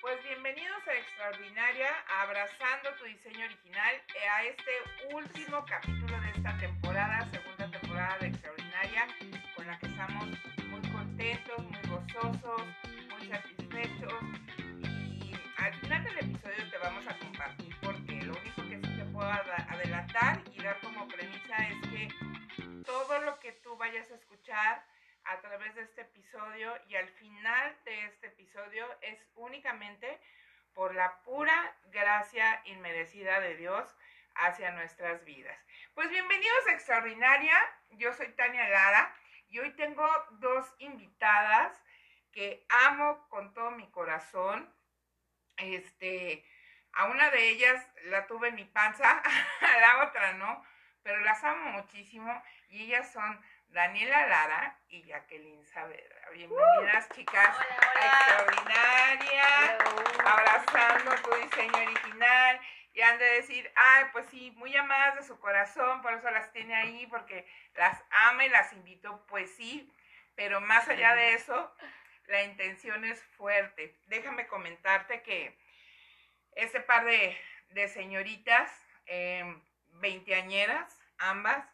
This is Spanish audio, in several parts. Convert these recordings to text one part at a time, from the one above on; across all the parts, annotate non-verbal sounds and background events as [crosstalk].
Pues bienvenidos a Extraordinaria, abrazando tu diseño original, eh, a este último capítulo de esta temporada, segunda temporada de Extraordinaria, con la que estamos muy contentos, muy gozosos, muy satisfechos. Y al final del episodio te vamos a compartir, porque lo único que sí te puedo ad- adelantar y dar como premisa es que todo lo que tú vayas a escuchar a través de este episodio y al final de este episodio es únicamente por la pura gracia inmerecida de Dios hacia nuestras vidas. Pues bienvenidos a Extraordinaria, yo soy Tania Lara y hoy tengo dos invitadas que amo con todo mi corazón. Este, a una de ellas la tuve en mi panza, [laughs] a la otra no, pero las amo muchísimo y ellas son Daniela Lara y Jacqueline Saavedra. Bienvenidas, chicas, a Extraordinaria, abrazando tu diseño original. Y han de decir, ay, pues sí, muy amadas de su corazón, por eso las tiene ahí, porque las ama y las invito, pues sí, pero más allá de [laughs] eso, la intención es fuerte. Déjame comentarte que este par de, de señoritas, eh, veinteañeras, ambas,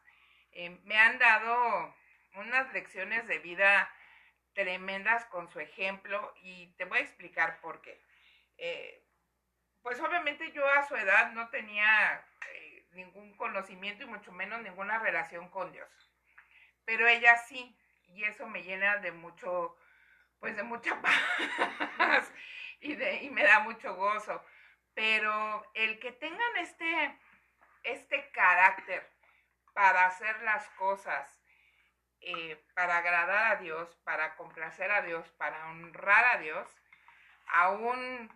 eh, me han dado unas lecciones de vida tremendas con su ejemplo y te voy a explicar por qué. Eh, pues obviamente yo a su edad no tenía eh, ningún conocimiento y mucho menos ninguna relación con Dios, pero ella sí y eso me llena de mucho, pues de mucha [laughs] paz y, de, y me da mucho gozo. Pero el que tengan este, este carácter para hacer las cosas, eh, para agradar a Dios, para complacer a Dios, para honrar a Dios, aún,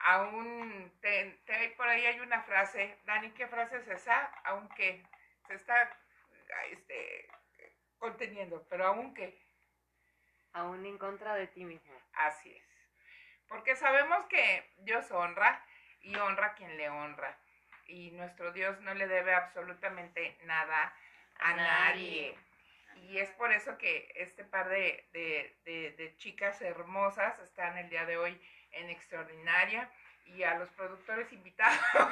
aún, te, te- por ahí hay una frase, Dani, ¿qué frase es esa? Aunque se está este, conteniendo, pero aunque, Aún en contra de ti mismo. así es. Porque sabemos que Dios honra y honra a quien le honra. Y nuestro Dios no le debe absolutamente nada a A nadie. nadie. Y es por eso que este par de, de- de- de chicas hermosas están el día de hoy en Extraordinaria. Y a los productores invitados. ¡Ah,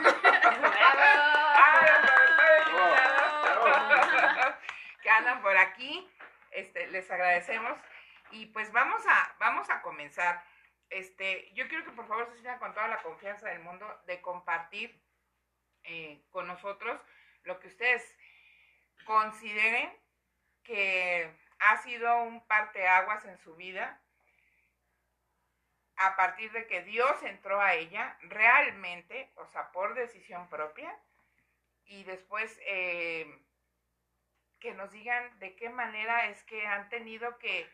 los productores invitados! que andan por aquí. Este, les agradecemos. Y pues vamos a, vamos a comenzar. Este, yo quiero que por favor se sientan con toda la confianza del mundo de compartir eh, con nosotros lo que ustedes consideren que ha sido un parteaguas en su vida a partir de que Dios entró a ella realmente, o sea, por decisión propia, y después eh, que nos digan de qué manera es que han tenido que,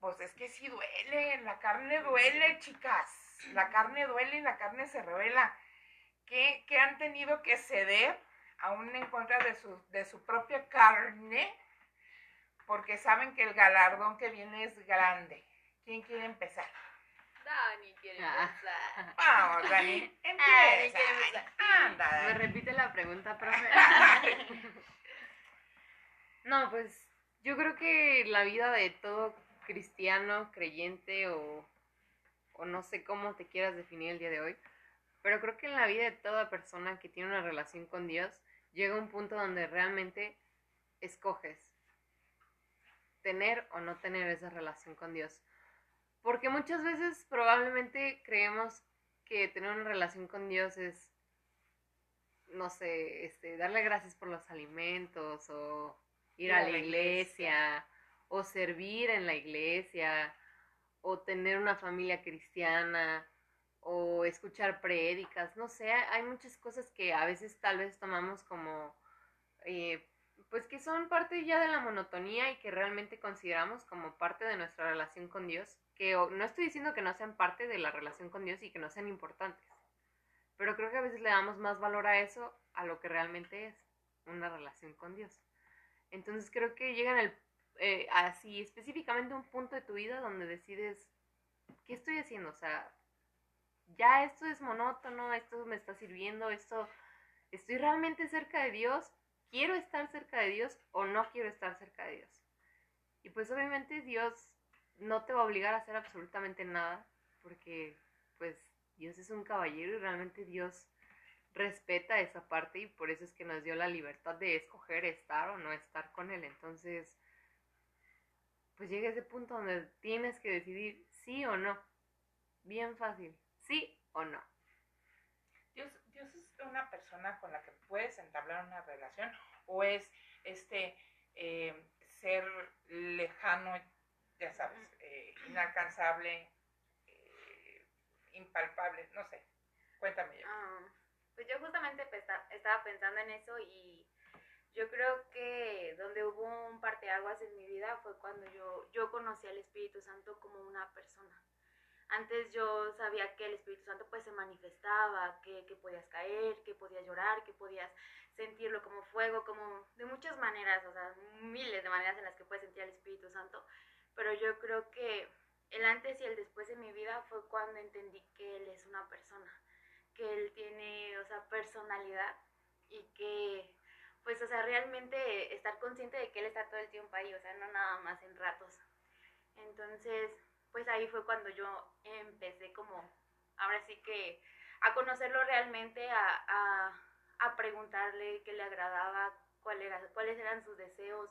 pues es que sí duele, la carne duele, chicas, la carne duele y la carne se revela, que, que han tenido que ceder aún en contra de su, de su propia carne, porque saben que el galardón que viene es grande. ¿Quién quiere empezar? Dani quiere Ah. empezar. Vamos, Dani, [laughs] Dani empieza. quiere empezar. Anda, ¿Me Dani. repite la pregunta, profe? [laughs] no, pues yo creo que la vida de todo cristiano, creyente o, o no sé cómo te quieras definir el día de hoy, pero creo que en la vida de toda persona que tiene una relación con Dios llega un punto donde realmente escoges tener o no tener esa relación con Dios. Porque muchas veces probablemente creemos que tener una relación con Dios es, no sé, este, darle gracias por los alimentos o ir a la iglesia o servir en la iglesia o tener una familia cristiana o escuchar prédicas, no sé, hay muchas cosas que a veces tal vez tomamos como, eh, pues que son parte ya de la monotonía y que realmente consideramos como parte de nuestra relación con Dios, que no estoy diciendo que no sean parte de la relación con Dios y que no sean importantes, pero creo que a veces le damos más valor a eso a lo que realmente es una relación con Dios. Entonces creo que llegan el, eh, así específicamente un punto de tu vida donde decides, ¿qué estoy haciendo? O sea, ya esto es monótono, esto me está sirviendo, esto, estoy realmente cerca de Dios, quiero estar cerca de Dios o no quiero estar cerca de Dios. Y pues obviamente Dios no te va a obligar a hacer absolutamente nada, porque pues Dios es un caballero y realmente Dios respeta esa parte y por eso es que nos dio la libertad de escoger estar o no estar con Él. Entonces, pues llega ese punto donde tienes que decidir sí o no. Bien fácil, sí o no. Dios, Dios es una persona con la que puedes entablar una relación o es este eh, ser lejano, ya sabes, eh, inalcanzable, eh, impalpable, no sé. Cuéntame yo. Ah, pues yo justamente pues, esta- estaba pensando en eso y yo creo que donde hubo un parteaguas en mi vida fue cuando yo, yo conocí al Espíritu Santo como una persona. Antes yo sabía que el Espíritu Santo pues se manifestaba, que, que podías caer, que podías llorar, que podías sentirlo como fuego, como de muchas maneras, o sea, miles de maneras en las que puedes sentir al Espíritu Santo. Pero yo creo que el antes y el después de mi vida fue cuando entendí que Él es una persona que él tiene, o sea, personalidad y que, pues, o sea, realmente estar consciente de que él está todo el tiempo ahí, o sea, no nada más en ratos. Entonces, pues ahí fue cuando yo empecé como, ahora sí que, a conocerlo realmente, a, a, a preguntarle qué le agradaba, cuál era, cuáles eran sus deseos.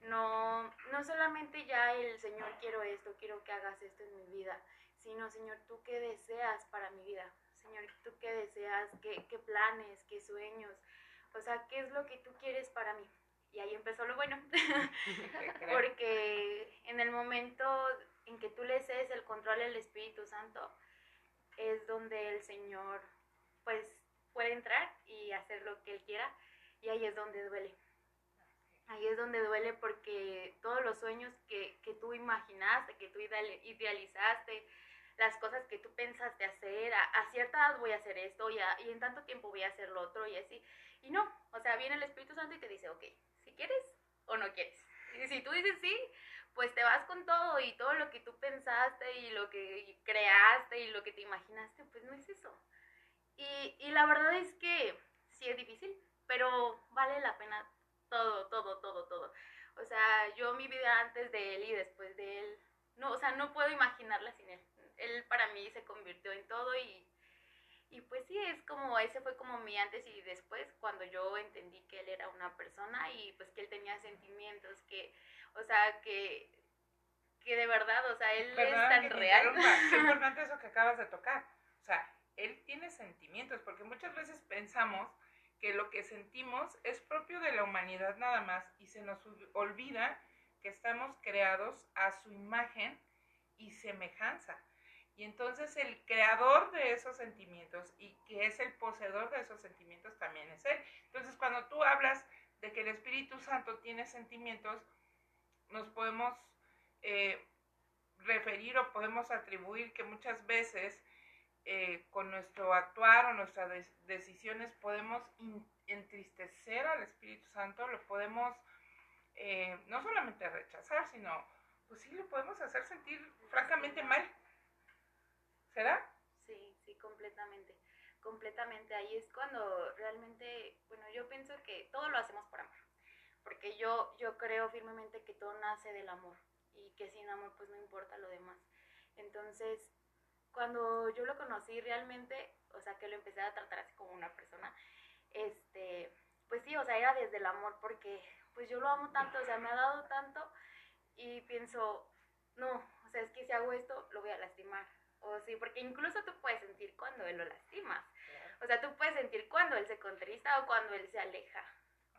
No, no solamente ya el Señor quiero esto, quiero que hagas esto en mi vida, sino Señor, tú qué deseas para mi vida, Señor, tú qué deseas, qué, qué planes, qué sueños, o sea, qué es lo que tú quieres para mí. Y ahí empezó lo bueno, [laughs] [laughs] porque en el momento en que tú le cedes el control al Espíritu Santo, es donde el Señor, pues, puede entrar y hacer lo que Él quiera, y ahí es donde duele. Ahí es donde duele porque todos los sueños que, que tú imaginaste, que tú ideali- idealizaste, las cosas que tú pensaste hacer, a, a cierta edad voy a hacer esto y, a- y en tanto tiempo voy a hacer lo otro y así. Y no, o sea, viene el Espíritu Santo y te dice, ok, si quieres o no quieres. Y si tú dices sí, pues te vas con todo y todo lo que tú pensaste y lo que creaste y lo que te imaginaste, pues no es eso. Y, y la verdad es que sí es difícil, pero vale la pena todo, todo, todo, todo. O sea, yo mi vida antes de él y después de él, no, o sea, no puedo imaginarla sin él. Él para mí se convirtió en todo y, y pues sí, es como, ese fue como mi antes y después, cuando yo entendí que él era una persona y pues que él tenía sentimientos, que, o sea, que, que de verdad, o sea, él es tan real. [laughs] Qué importante eso que acabas de tocar. O sea, él tiene sentimientos, porque muchas veces pensamos que lo que sentimos es propio de la humanidad nada más y se nos ol- olvida que estamos creados a su imagen y semejanza. Y entonces el creador de esos sentimientos y que es el poseedor de esos sentimientos también es él. Entonces cuando tú hablas de que el Espíritu Santo tiene sentimientos, nos podemos eh, referir o podemos atribuir que muchas veces eh, con nuestro actuar o nuestras decisiones podemos entristecer al Espíritu Santo, lo podemos eh, no solamente rechazar, sino pues sí lo podemos hacer sentir francamente mal. ¿Será? Sí, sí, completamente. Completamente. Ahí es cuando realmente, bueno, yo pienso que todo lo hacemos por amor. Porque yo, yo creo firmemente que todo nace del amor. Y que sin amor, pues no importa lo demás. Entonces, cuando yo lo conocí realmente, o sea, que lo empecé a tratar así como una persona, este, pues sí, o sea, era desde el amor, porque pues yo lo amo tanto, o sea, me ha dado tanto, y pienso, no, o sea, es que si hago esto, lo voy a lastimar. O sí, porque incluso tú puedes sentir cuando él lo lastimas. O sea, tú puedes sentir cuando él se contrista o cuando él se aleja.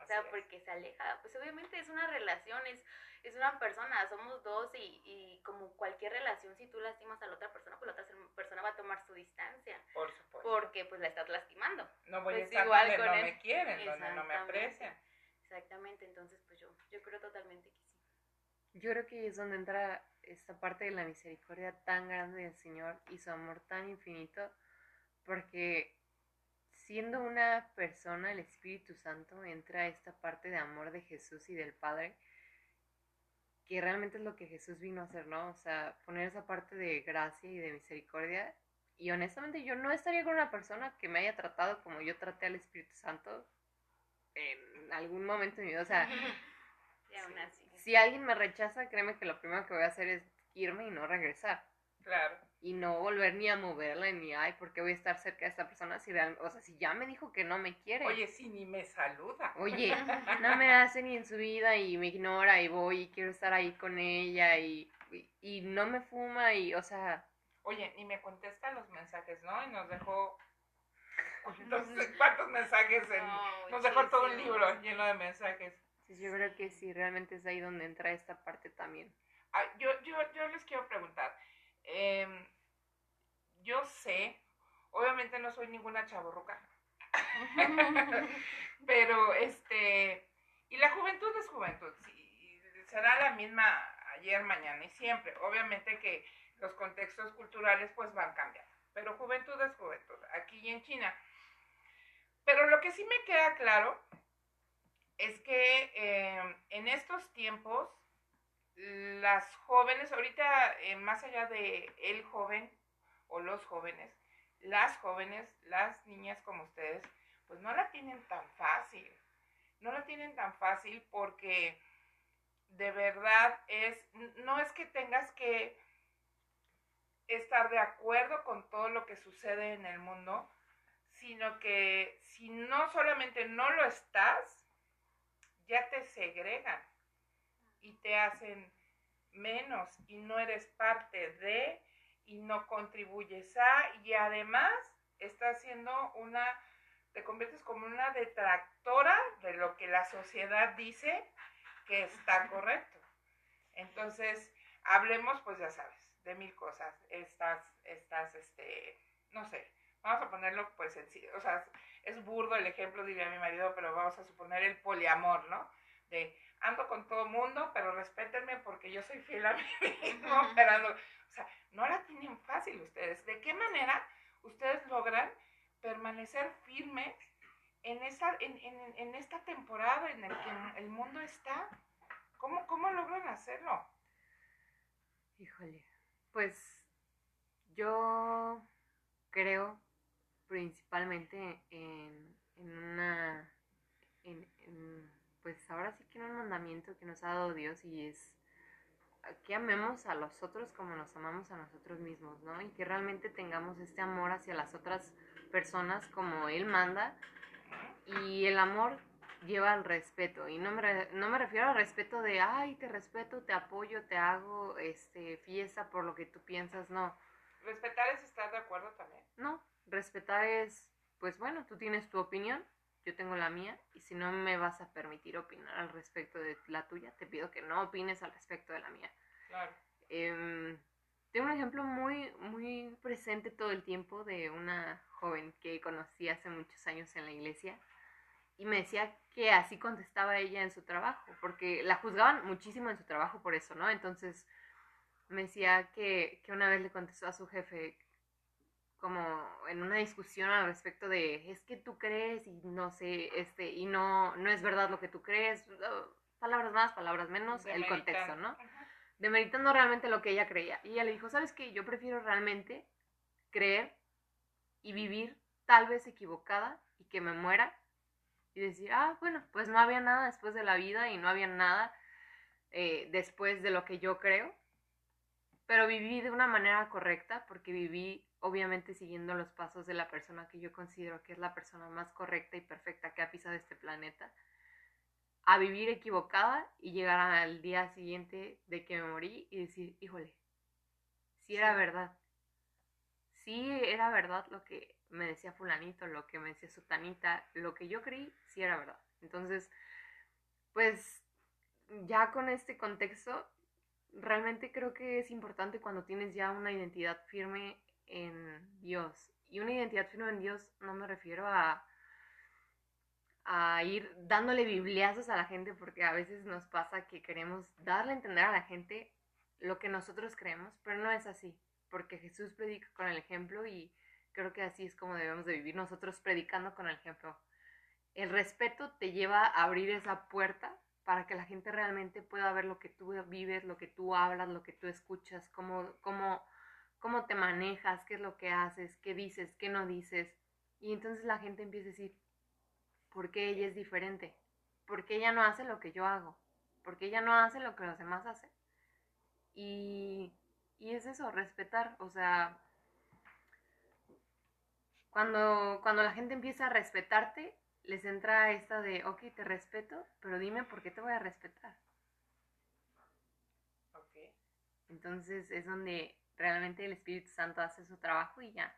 O sea, porque se aleja. Pues obviamente es una relación, es, es una persona, somos dos y, y como cualquier relación, si tú lastimas a la otra persona, pues la otra persona va a tomar su distancia. Por supuesto. Porque pues la estás lastimando. no voy a pues estar igual donde con no él. me quieren, donde no me aprecian. Exactamente, entonces pues yo, yo creo totalmente que sí. Yo creo que ahí es donde entra esta parte de la misericordia tan grande del Señor y su amor tan infinito, porque siendo una persona, el Espíritu Santo entra esta parte de amor de Jesús y del Padre, que realmente es lo que Jesús vino a hacer, ¿no? O sea, poner esa parte de gracia y de misericordia. Y honestamente yo no estaría con una persona que me haya tratado como yo traté al Espíritu Santo en algún momento de mi vida. O sea, [laughs] aún así. si alguien me rechaza, créeme que lo primero que voy a hacer es irme y no regresar. Claro. Y no volver ni a moverla ni ay, ¿por qué voy a estar cerca de esta persona si o sea, si ya me dijo que no me quiere? Oye, si ni me saluda. Oye, [laughs] no me hace ni en su vida y me ignora y voy y quiero estar ahí con ella y, y, y no me fuma y, o sea, Oye, ni me contesta los mensajes, ¿no? Y nos dejó no sé [laughs] cuántos mensajes en, No, nos dejó todo un muchísimo. libro lleno de mensajes. sí, yo creo que sí, realmente es ahí donde entra esta parte también. Ah, yo, yo, yo les quiero preguntar. em, yo sé, obviamente no soy ninguna chaborruca, [laughs] pero este, y la juventud es juventud, sí, será la misma ayer, mañana y siempre. Obviamente que los contextos culturales pues van cambiando, pero juventud es juventud, aquí y en China. Pero lo que sí me queda claro es que em, en estos tiempos las jóvenes, ahorita eh, más allá de el joven o los jóvenes, las jóvenes, las niñas como ustedes, pues no la tienen tan fácil. No la tienen tan fácil porque de verdad es, no es que tengas que estar de acuerdo con todo lo que sucede en el mundo, sino que si no solamente no lo estás, ya te segregan y te hacen menos y no eres parte de y no contribuyes a y además estás siendo una, te conviertes como una detractora de lo que la sociedad dice que está correcto. Entonces, hablemos, pues ya sabes, de mil cosas. Estas, estas, este, no sé, vamos a ponerlo pues sencillo, o sea, es burdo el ejemplo, diría mi marido, pero vamos a suponer el poliamor, ¿no? De ando con todo mundo, pero respétenme porque yo soy fiel a mí mismo, pero ando- o sea, no la tienen fácil ustedes. ¿De qué manera ustedes logran permanecer firmes en, esa, en, en- en esta temporada en la que el mundo está? ¿Cómo, cómo logran hacerlo? Híjole, pues yo creo principalmente en, en una, en, pues ahora sí que en un mandamiento que nos ha dado Dios y es que amemos a los otros como nos amamos a nosotros mismos, ¿no? Y que realmente tengamos este amor hacia las otras personas como Él manda y el amor lleva al respeto y no me, re- no me refiero al respeto de ay te respeto te apoyo te hago este fiesta por lo que tú piensas no Respetar es estar de acuerdo también. no respetar es pues bueno tú tienes tu opinión yo tengo la mía y si no me vas a permitir opinar al respecto de la tuya te pido que no opines al respecto de la mía Claro. Em, tengo un ejemplo muy, muy presente todo el tiempo de una joven que conocí hace muchos años en la iglesia y me decía que así contestaba ella en su trabajo, porque la juzgaban muchísimo en su trabajo por eso, ¿no? Entonces me decía que, que una vez le contestó a su jefe como en una discusión al respecto de es que tú crees y no sé, este, y no, no es verdad lo que tú crees, uh, palabras más, palabras menos, el contexto, ¿no? Ajá. demeritando realmente lo que ella creía. Y ella le dijo, ¿sabes qué? Yo prefiero realmente creer y vivir tal vez equivocada y que me muera y decir, ah, bueno, pues no había nada después de la vida y no había nada eh, después de lo que yo creo, pero viví de una manera correcta porque viví obviamente siguiendo los pasos de la persona que yo considero que es la persona más correcta y perfecta que ha pisado este planeta a vivir equivocada y llegar al día siguiente de que me morí y decir, híjole, sí era verdad. Sí era verdad lo que me decía fulanito, lo que me decía sutanita, lo que yo creí, sí era verdad. Entonces, pues ya con este contexto, realmente creo que es importante cuando tienes ya una identidad firme en Dios. Y una identidad firme en Dios no me refiero a ir dándole bibliazos a la gente porque a veces nos pasa que queremos darle a entender a la gente lo que nosotros creemos, pero no es así, porque Jesús predica con el ejemplo y creo que así es como debemos de vivir nosotros predicando con el ejemplo. El respeto te lleva a abrir esa puerta para que la gente realmente pueda ver lo que tú vives, lo que tú hablas, lo que tú escuchas, cómo, cómo, cómo te manejas, qué es lo que haces, qué dices, qué no dices. Y entonces la gente empieza a decir, ¿por qué ella es diferente? ¿Por qué ella no hace lo que yo hago? ¿Por qué ella no hace lo que los demás hacen? Y Y es eso, respetar, o sea, cuando, cuando la gente empieza a respetarte, les entra esta de, ok, te respeto, pero dime por qué te voy a respetar. Ok. Entonces es donde realmente el Espíritu Santo hace su trabajo y ya.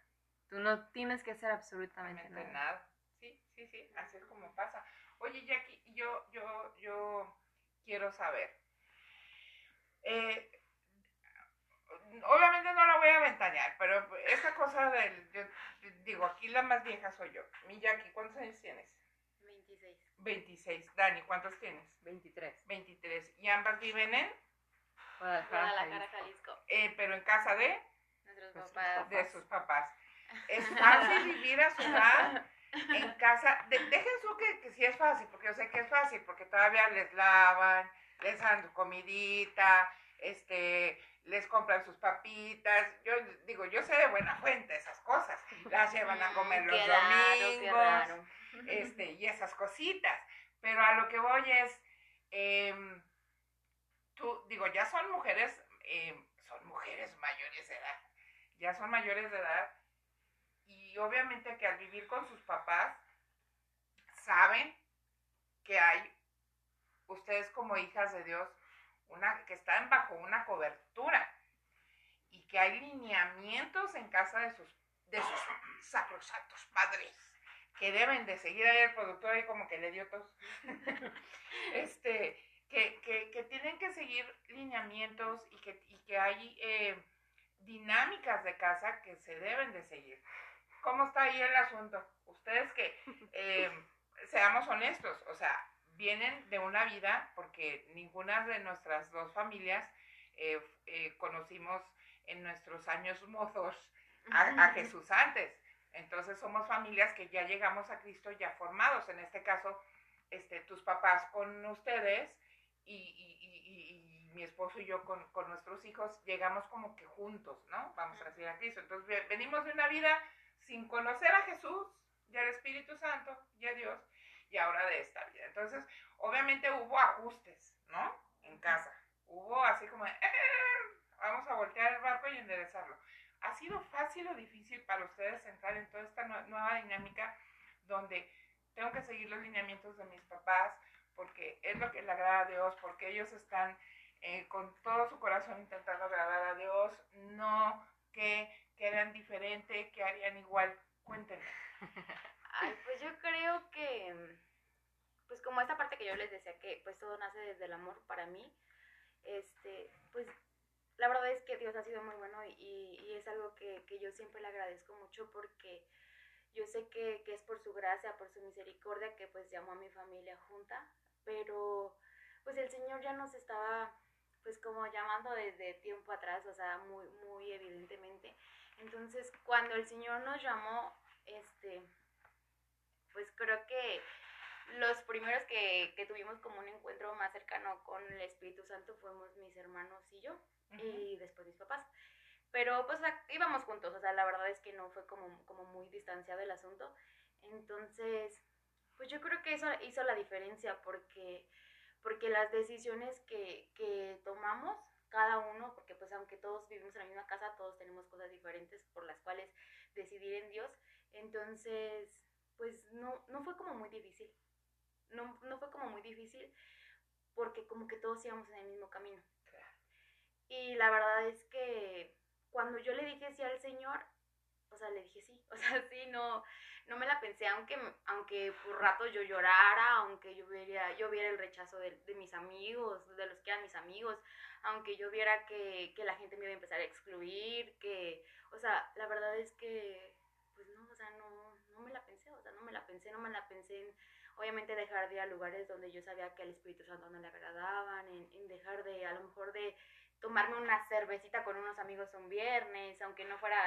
Tú no tienes que hacer absolutamente nada. nada. Sí, sí, sí, es como pasa. Oye, Jackie, yo, yo, yo quiero saber. Eh, obviamente no la voy a ventanear, pero esa cosa del, yo digo, aquí la más vieja soy yo. Mi Jackie, ¿cuántos años tienes? 26. 26. Dani, ¿cuántos tienes? 23. 23. Y ambas viven en, Guadalajara, Guadalajara, Jalisco. Jalisco. eh, pero en casa de, Nuestros sus papás. de sus papás. [laughs] Es fácil vivir a su edad en casa. De- dejen su que, que sí es fácil, porque yo sé que es fácil, porque todavía les lavan, les dan su comidita, este, les compran sus papitas. Yo digo, yo sé de buena fuente esas cosas. Las llevan a comer [laughs] los qué domingos raro. este, [laughs] y esas cositas. Pero a lo que voy es, em, tú, digo, ya son mujeres, em, son mujeres mayores de edad, ya son mayores de edad, y obviamente que al vivir con sus papás, saben que hay, ustedes como hijas de Dios, una, que están bajo una cobertura, y que hay lineamientos en casa de sus, de sus sacrosantos padres que deben de seguir ahí el productor ahí como que le dio tos. [laughs] este, que, que, tienen que seguir lineamientos y que, y que hay eh, dinámicas de casa que se deben de seguir. ¿Cómo está ahí el asunto? Ustedes que, eh, seamos honestos, o sea, vienen de una vida, porque ninguna de nuestras dos familias eh, eh, conocimos en nuestros años [laughs] mozos a, a Jesús antes. Entonces somos familias que ya llegamos a Cristo ya formados. En este caso, este, tus papás con ustedes y, y- y- y- mi esposo y yo con, con nuestros hijos llegamos como que juntos, ¿no? Vamos a decir a Cristo. Entonces ve- venimos de una vida sin conocer a Jesús y al Espíritu Santo y a Dios y ahora de esta vida. Entonces, obviamente hubo ajustes, ¿no? En casa. Hubo así como, de, "Eh, vamos a voltear el barco y enderezarlo. ¿Ha sido fácil o difícil para ustedes entrar en toda esta nue- nueva dinámica donde tengo que seguir los lineamientos de mis papás porque es lo que le agrada a Dios, porque ellos están eh, con todo su corazón intentando agradar a Dios, no que quedan diferente, que harían igual? Cuéntenme. [laughs] Ay, pues yo creo que, pues como esta parte que yo les decía que pues todo nace desde el amor para mí, este, pues la verdad es que Dios ha sido muy bueno y, y es algo que, que yo siempre le agradezco mucho porque yo sé que, que es por su gracia, por su misericordia que pues llamó a mi familia junta, pero pues el Señor ya nos estaba pues como llamando desde tiempo atrás, o sea, muy, muy evidentemente. Entonces, cuando el Señor nos llamó, este, pues creo que los primeros que, que tuvimos como un encuentro más cercano con el Espíritu Santo fuimos mis hermanos y yo, y después mis papás. Pero pues íbamos juntos, o sea, la verdad es que no fue como, como muy distanciado el asunto. Entonces, pues yo creo que eso hizo la diferencia porque, porque las decisiones que, que tomamos, cada uno, porque pues aunque todos vivimos en la misma casa, todos tenemos cosas diferentes por las cuales decidir en Dios. Entonces, pues no, no fue como muy difícil. No, no fue como muy difícil porque como que todos íbamos en el mismo camino. Y la verdad es que cuando yo le dije sí al Señor, o sea, le dije sí, [laughs] o sea, sí, no, no me la pensé, aunque, aunque por rato yo llorara, aunque yo viera, yo viera el rechazo de, de mis amigos, de los que eran mis amigos, aunque yo viera que, que la gente me iba a empezar a excluir, que, o sea, la verdad es que, pues no, o sea, no, no me la pensé, o sea, no me la pensé, no me la pensé en, obviamente, dejar de ir a lugares donde yo sabía que al Espíritu Santo no le agradaban, en, dejar de, a lo mejor de tomarme una cervecita con unos amigos un viernes, aunque no fuera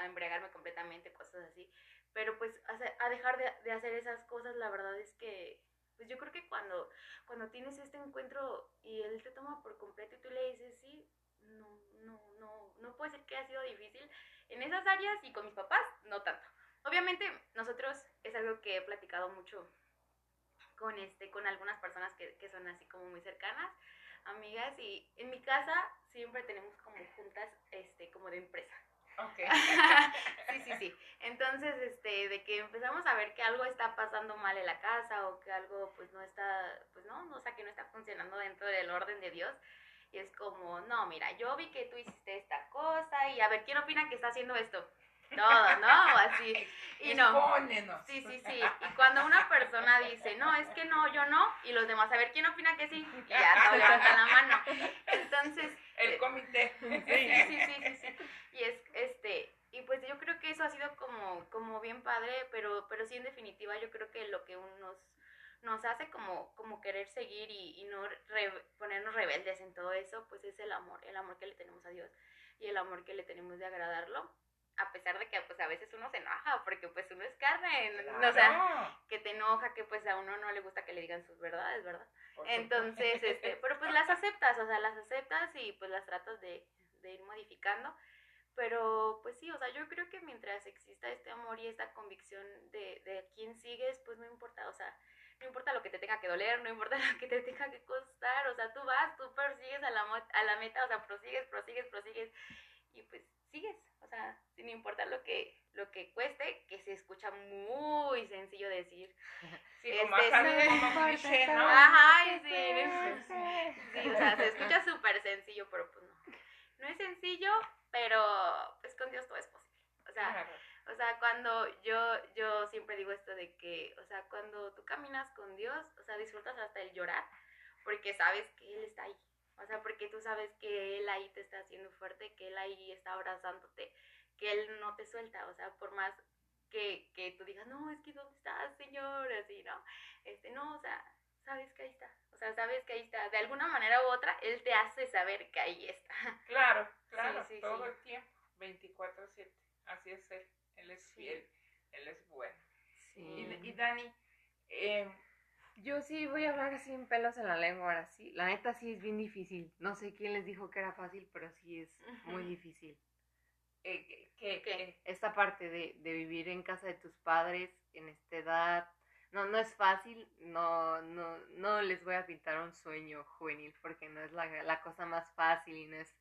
a embriagarme completamente, cosas así. Pero pues a, dejar de, hacer esas cosas, la verdad es que, pues yo creo que cuando, cuando tienes este encuentro y él te toma por completo y tú le dices sí, no, no, no, no puede ser que haya sido difícil en esas áreas y con mis papás, no tanto. Obviamente nosotros es algo que he platicado mucho con, este, con algunas personas que, que son así como muy cercanas amigas y en mi casa siempre tenemos como juntas, este, como de empresa. Ok. [laughs] sí, sí, sí. Entonces, este, de que empezamos a ver que algo está pasando mal en la casa o que algo, pues, no está, pues, no, no, o sea, que no está funcionando dentro del orden de Dios. Y es como, no, mira, yo vi que tú hiciste esta cosa y a ver, ¿quién opina que está haciendo esto? Todo, ¿no? Así. [laughs] Y no. Sí, sí, sí. Y cuando una persona dice, no, es que no, yo no, y los demás, a ver, ¿quién opina que sí? Y ya no levantan la mano. Entonces, El comité. [laughs] sí, sí, sí, sí, sí. Y es, este, y pues yo creo que eso ha sido como, como bien padre, pero, pero sí en definitiva yo creo que lo que un- nos, nos hace como, como querer seguir y, y no re- ponernos rebeldes en todo eso, pues es el amor, el amor que le tenemos a Dios y el amor que le tenemos de agradarlo. A pesar de que pues a veces uno se enoja, porque pues uno es carne, o sea, que te enoja, que pues a uno no le gusta que le digan sus verdades, ¿verdad? por Entonces, este, pero pues las aceptas, o sea, las aceptas y pues las tratas de, de ir modificando. Pero pues sí, o sea, yo creo que mientras exista este amor y esta convicción de, de a quién sigues, pues no importa, o sea, no importa lo que te tenga que doler, no importa [laughs] lo que te tenga que costar, o sea, tú vas, tú persigues a la, mo- a la meta, o sea, prosigues, prosigues, prosigues y pues sigues, o sea, sin importar lo que, lo que cueste, que se escucha muy sencillo decir, Sí, como, este, ajá, sí. como cliché, ¿no? Ajá, y sí, Sí, o sea, se escucha súper sencillo, pero pues no. No es sencillo, pero pues con Dios todo es posible. O sea, Claro. o sea, cuando yo, yo siempre digo esto de que, o sea, cuando tú caminas con Dios, o sea, disfrutas hasta el llorar, porque sabes que Él está ahí. O sea, porque tú sabes que Él ahí te está haciendo fuerte, que Él ahí está abrazándote, que Él no te suelta. O sea, por más que, que tú digas, no, es que ¿dónde estás, Señor? Así, ¿no? Este, no, o sea, sabes que ahí está. O sea, sabes que ahí está. De alguna manera u otra, Él te hace saber que ahí está. Claro, [laughs] claro, Sí, sí, todo sí. el tiempo, 24/7. Así es él, él es fiel, él es bueno. Sí. Y, y Dani, eh, Yo sí voy a hablar sin pelos en la lengua ahora sí. La neta sí es bien difícil. No sé quién les dijo que era fácil, pero sí es muy difícil. eh, que, Esta parte de, de vivir en casa de tus padres en esta edad, no, no es fácil. No, no, no les voy a pintar un sueño juvenil porque no es la, la cosa más fácil y no es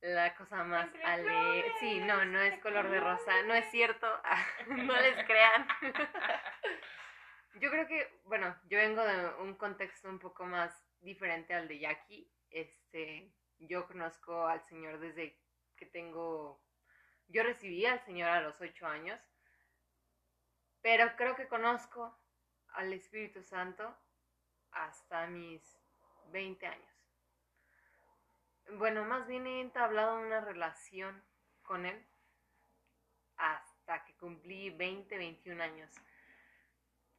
la cosa más alegre. Sí, no, no es color de rosa. No es cierto. [laughs] no les [laughs] crean. Yo creo que, bueno, yo vengo de un contexto un poco más diferente al de Jackie. Este, yo conozco al Señor desde que tengo, yo recibí al Señor a los ocho años, pero creo que conozco al Espíritu Santo hasta mis 20 años. Bueno, más bien he entablado una relación con Él hasta que cumplí 20, 21 años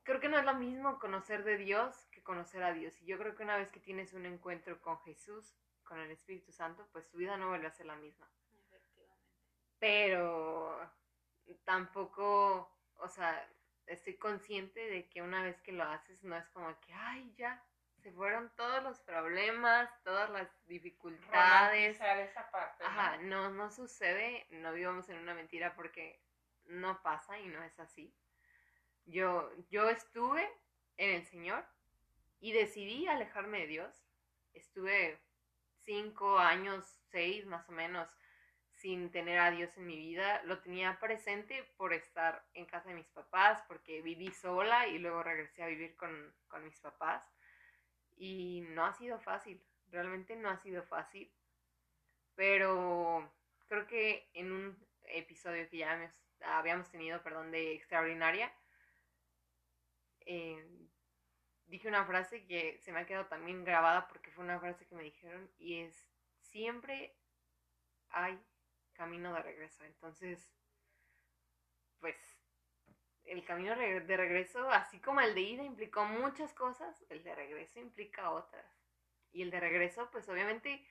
creo que no es lo mismo conocer de Dios que conocer a Dios. Y yo creo que una vez que tienes un encuentro con Jesús, con el Espíritu Santo, pues tu vida no vuelve a ser la misma. Efectivamente. Pero tampoco, o sea, estoy consciente de que una vez que lo haces no es como que, ay, ya, se fueron todos los problemas, todas las dificultades. esa parte. ¿no? Ajá, no, no sucede, no vivamos en una mentira porque no pasa y no es así. Yo, yo estuve en el Señor y decidí alejarme de Dios. Estuve cinco años, seis más o menos, sin tener a Dios en mi vida. Lo tenía presente por estar en casa de mis papás, porque viví sola y luego regresé a vivir con, con mis papás. Y no ha sido fácil, realmente no ha sido fácil. Pero creo que en un episodio que ya habíamos- tenido, perdón, de Extraordinaria, dije una frase que se me ha quedado también grabada porque fue una frase que me dijeron y es, siempre hay camino de regreso. Entonces, pues el camino de regreso, así como el de ida implicó muchas cosas, el de regreso implica otras. Y el de regreso, pues obviamente,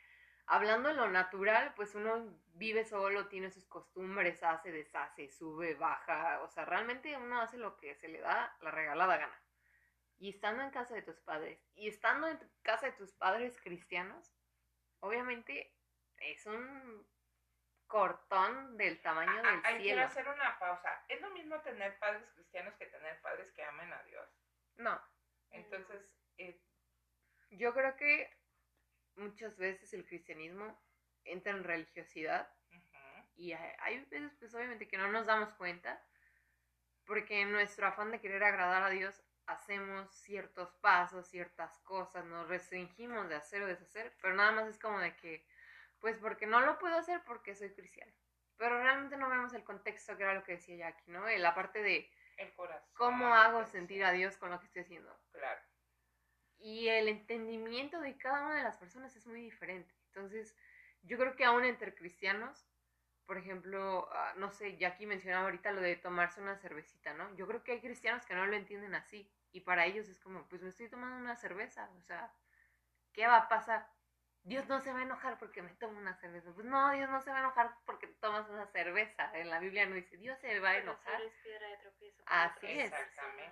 hablando en lo natural, pues uno vive solo, tiene sus costumbres, hace, deshace, sube, baja. O sea, realmente uno hace lo que se le da la regalada gana. Y estando en casa de tus padres, y estando en casa de tus padres cristianos, obviamente es un cortón del tamaño Ah, del Ahí quiero cielo. hacer una pausa. ¿Es lo mismo tener padres cristianos que tener padres que amen a Dios? No, Entonces, eh, yo creo que muchas veces el cristianismo entra en religiosidad y hay, hay veces pues obviamente que no nos damos cuenta porque en nuestro afán de querer agradar a Dios hacemos ciertos pasos, ciertas cosas, nos restringimos de hacer o deshacer, pero nada más es como de que pues porque no lo puedo hacer porque soy cristiano. Pero realmente no vemos el contexto que era lo que decía Jackie, ¿no? La parte de El corazón. cómo hago sentir a Dios con lo que estoy haciendo. Claro. Y el entendimiento de cada una de las personas es muy diferente. Entonces, yo creo que aún entre cristianos, por ejemplo, ah, no sé, Jackie mencionaba ahorita lo de tomarse una cervecita, ¿no? Yo creo que hay cristianos que no lo entienden así. Y para ellos es como, pues me estoy tomando una cerveza. O sea, ¿qué va a pasar? Dios no se va a enojar porque me tomo una cerveza. Pues no, Dios no se va a enojar porque tomas una cerveza. En la Biblia no dice, Dios se va a enojar. Así es.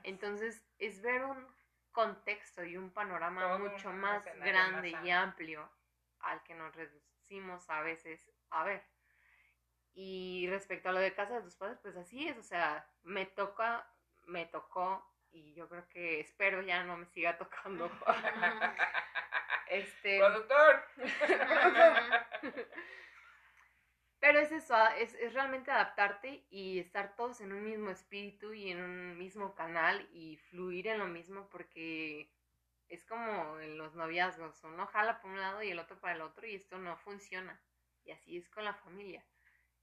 Entonces, es ver un contexto y un panorama Todo mucho un más grande más y amplio. amplio al que nos reducimos a veces a ver. Y respecto a lo de casa de tus padres, pues así es, o sea, me toca, me tocó y yo creo que espero ya no me siga tocando. [laughs] este, Productor. [laughs] [laughs] Pero es eso, ah, es, es realmente adaptarte y estar todos en un mismo espíritu y en un mismo canal y fluir en lo mismo porque es como en los noviazgos, uno jala por un lado y el otro para el otro y esto no funciona. Y así es con la familia.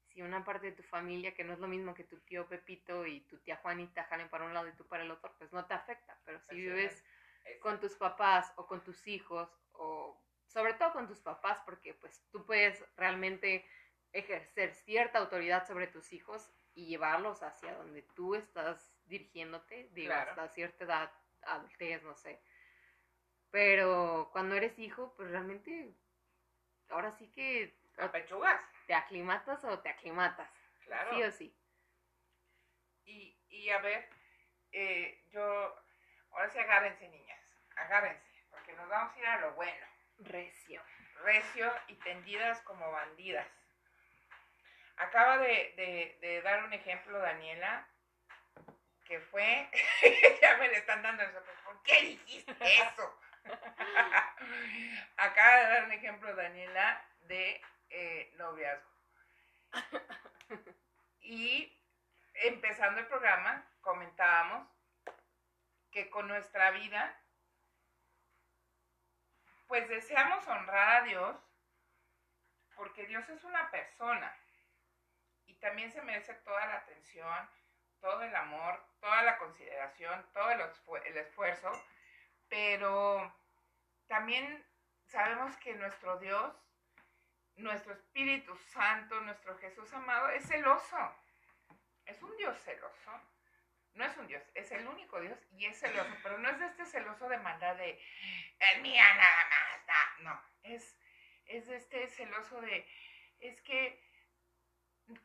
Si una parte de tu familia, que no es lo mismo que tu tío Pepito y tu tía Juanita jalen para un lado y tú para el otro, pues no te afecta. Pero si vives es. con tus papás o con tus hijos o sobre todo con tus papás porque pues tú puedes realmente ejercer cierta autoridad sobre tus hijos y llevarlos hacia donde tú estás dirigiéndote, digo, Claro. hasta cierta edad, adultez, no sé. Pero cuando eres hijo, pues realmente ahora sí que Apechugas. te aclimatas o te aclimatas, Claro. sí o sí. Y, y a ver, eh, yo, ahora sí agárrense niñas, agárrense, porque nos vamos a ir a lo bueno, Recio. recio y tendidas como bandidas. Acaba de, dar un ejemplo Daniela, que fue, [laughs] ya me le están dando eso, ¿por qué dijiste eso? [laughs] Acaba de dar un ejemplo Daniela de eh, noviazgo. Y empezando el programa, comentábamos que con nuestra vida, pues deseamos honrar a Dios, porque Dios es una persona y también se merece toda la atención, todo el amor, toda la consideración, todo el, esfu- el esfuerzo, pero también sabemos que nuestro Dios, nuestro Espíritu Santo, nuestro Jesús amado, es celoso. Es un Dios celoso. No es un Dios, es el único Dios y es celoso, pero no es de este celoso de maldad de es mía nada más, nah, no, es, es de este celoso de es que,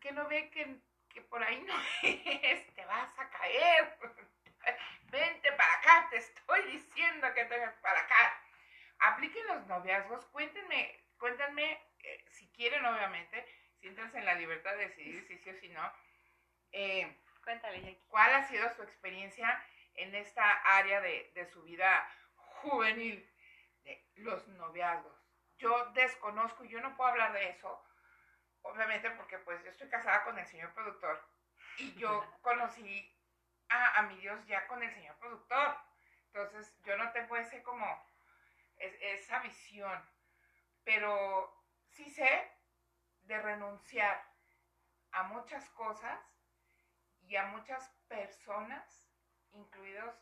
que no ve que, que por ahí no es, te vas a caer, vente para acá, te estoy diciendo que te para acá. Apliquen los noviazgos, cuéntenme, cuéntenme, eh, si quieren obviamente, siéntanse en la libertad de decidir si sí o si no. Eh, Cuéntale, Jackie. ¿Cuál ha sido su experiencia en esta área de, de su vida juvenil, de los noviazgos? Yo desconozco, yo no puedo hablar de eso, obviamente porque pues yo estoy casada con el señor productor y [laughs] yo conocí a, a mi Dios ya con el señor productor. Entonces yo no tengo ese como, es- esa visión, pero sí sé de renunciar a muchas cosas y a muchas personas, incluidos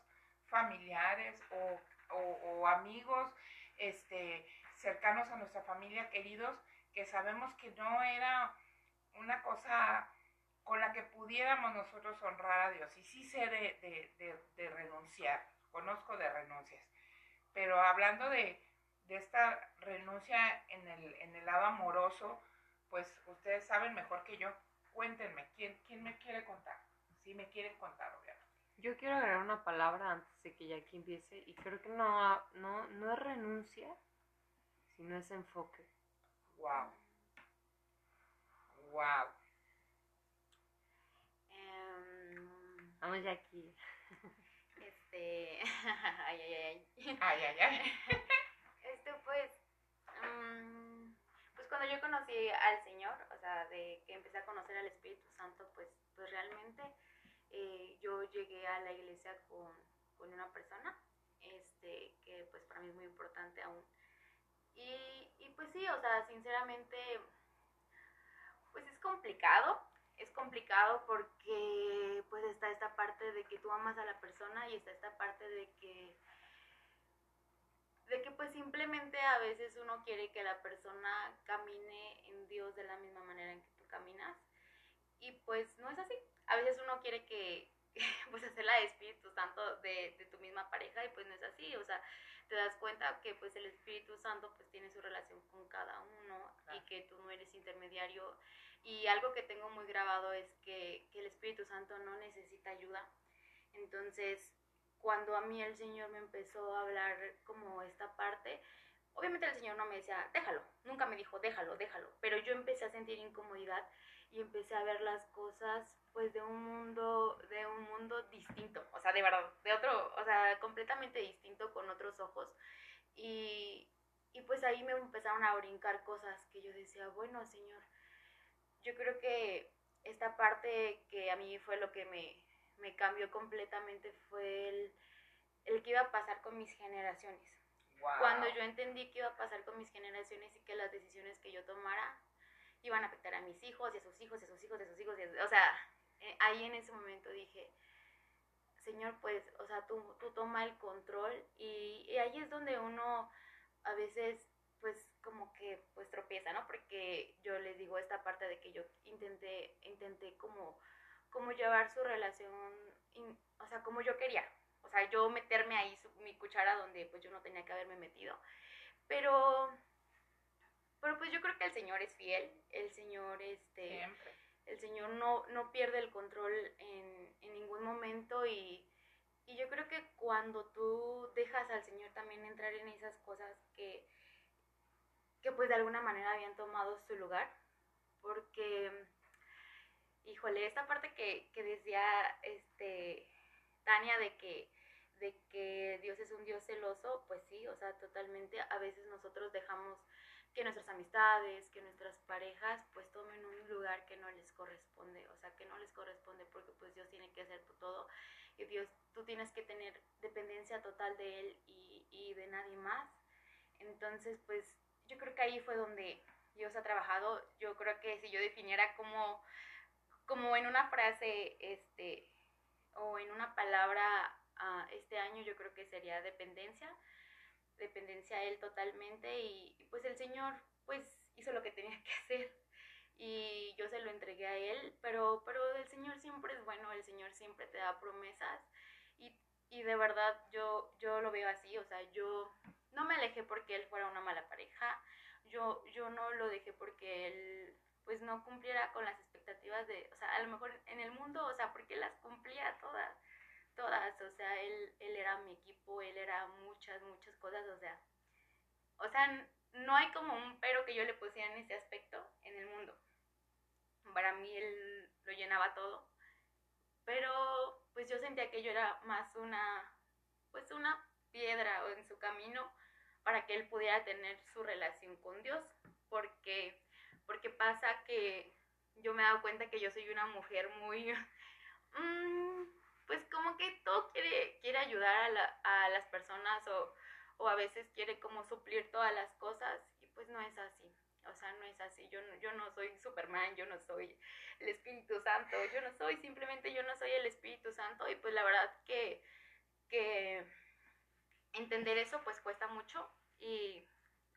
familiares o, o- o amigos este, cercanos a nuestra familia, queridos, que sabemos que no era una cosa con la que pudiéramos nosotros honrar a Dios. Y sí sé de, de- de- de renunciar, conozco de renuncias. Pero hablando de, esta renuncia en el, en el lado amoroso, pues ustedes saben mejor que yo. Cuéntenme, ¿quién, quién me quiere contar? Si me quieren contar, obviamente. Yo quiero agregar una palabra antes de que Jackie empiece y creo que no, no, no es renuncia, sino es enfoque. Wow. Wow. Em, Vamos, Jackie. este. [laughs] ay, ay, ay. Ay, ay, ay. Este, pues. cuando yo conocí al Señor, o sea, de que empecé a conocer al Espíritu Santo, pues, pues realmente eh, yo llegué a la iglesia con, con una persona, este, que pues para mí es muy importante aún. Y pues sí, o sea, sinceramente, pues es complicado, es complicado porque pues está esta parte de que tú amas a la persona y está esta parte de que de que pues simplemente a veces uno quiere que la persona camine en Dios de la misma manera en que tú caminas y pues no es así. A veces uno quiere que [laughs] pues hacer la Espíritu Santo de, de tu misma pareja y pues no es así, o sea, te das cuenta que pues el Espíritu Santo pues tiene su relación con cada uno y que tú no eres intermediario y algo que tengo muy grabado es que, que el Espíritu Santo no necesita ayuda. Entonces, cuando a mí el Señor me empezó a hablar como esta parte, obviamente el Señor no me decía, déjalo, nunca me dijo, déjalo, déjalo, pero yo empecé a sentir incomodidad y empecé a ver las cosas pues de un mundo, de un mundo distinto, o sea, de verdad, de otro, o sea, completamente distinto con otros ojos. Y, y pues ahí me empezaron a brincar cosas que yo decía, bueno, Señor, yo creo que esta parte que a mí fue lo que me, me cambió completamente fue el, el que iba a pasar con mis generaciones. Wow. Cuando yo entendí que iba a pasar con mis generaciones y que las decisiones que yo tomara iban a afectar a mis hijos y a sus hijos y a sus hijos y a sus hijos. y a- o sea, eh, ahí en ese momento dije, Señor, pues, o sea, tú, tú toma el control y, y ahí es donde uno a veces, pues, como que, pues, tropieza, ¿no? Porque yo les digo esta parte de que yo intenté, intenté como, como llevar su relación, o sea, como yo quería. O sea, yo meterme ahí su- mi cuchara donde, pues, yo no tenía que haberme metido. Pero, pero pues yo creo que el Señor es fiel, el Señor, este Siempre. El Señor no, no pierde el control en, en ningún momento y, y yo creo que cuando tú dejas al Señor también entrar en esas cosas que, que pues de alguna manera habían tomado su lugar, porque, híjole, esta parte que, que decía este, Tania de que, de que Dios es un Dios celoso, pues sí, o sea, totalmente, a veces nosotros dejamos que nuestras amistades, que nuestras parejas pues tomen un lugar que no les corresponde, o sea, que no les corresponde porque pues Dios tiene que hacer todo y Dios, tú tienes que tener dependencia total de Él y, de nadie más. Entonces, pues yo creo que ahí fue donde Dios ha trabajado. Yo creo que si yo definiera como, como en una frase, este, o en una palabra ah, este año, yo creo que sería dependencia dependencia a él totalmente y, pues el Señor pues hizo lo que tenía que hacer y yo se lo entregué a él, pero, pero el Señor siempre es bueno, el Señor siempre te da promesas y, y de verdad yo, yo lo veo así, o sea, yo no me alejé porque él fuera una mala pareja, yo, yo no lo dejé porque él pues no cumpliera con las expectativas de, o sea, a lo mejor en el mundo, o sea, porque las cumplía todas todas, o sea, él, él era mi equipo, él era muchas, muchas cosas, o sea, o sea, no hay como un pero que yo le pusiera en ese aspecto en el mundo. Para mí él lo llenaba todo, pero pues yo sentía que yo era más una, pues una piedra en su camino para que él pudiera tener su relación con Dios, porque, porque pasa que yo me he dado cuenta que yo soy una mujer muy... mmm, [laughs] pues como que todo quiere, quiere ayudar a, la, las personas o, o, a veces quiere como suplir todas las cosas y pues no es así. O sea, no es así. Yo no, yo no soy Superman, yo no soy el Espíritu Santo, yo no soy, simplemente yo no soy el Espíritu Santo y pues la verdad que, que entender eso pues cuesta mucho y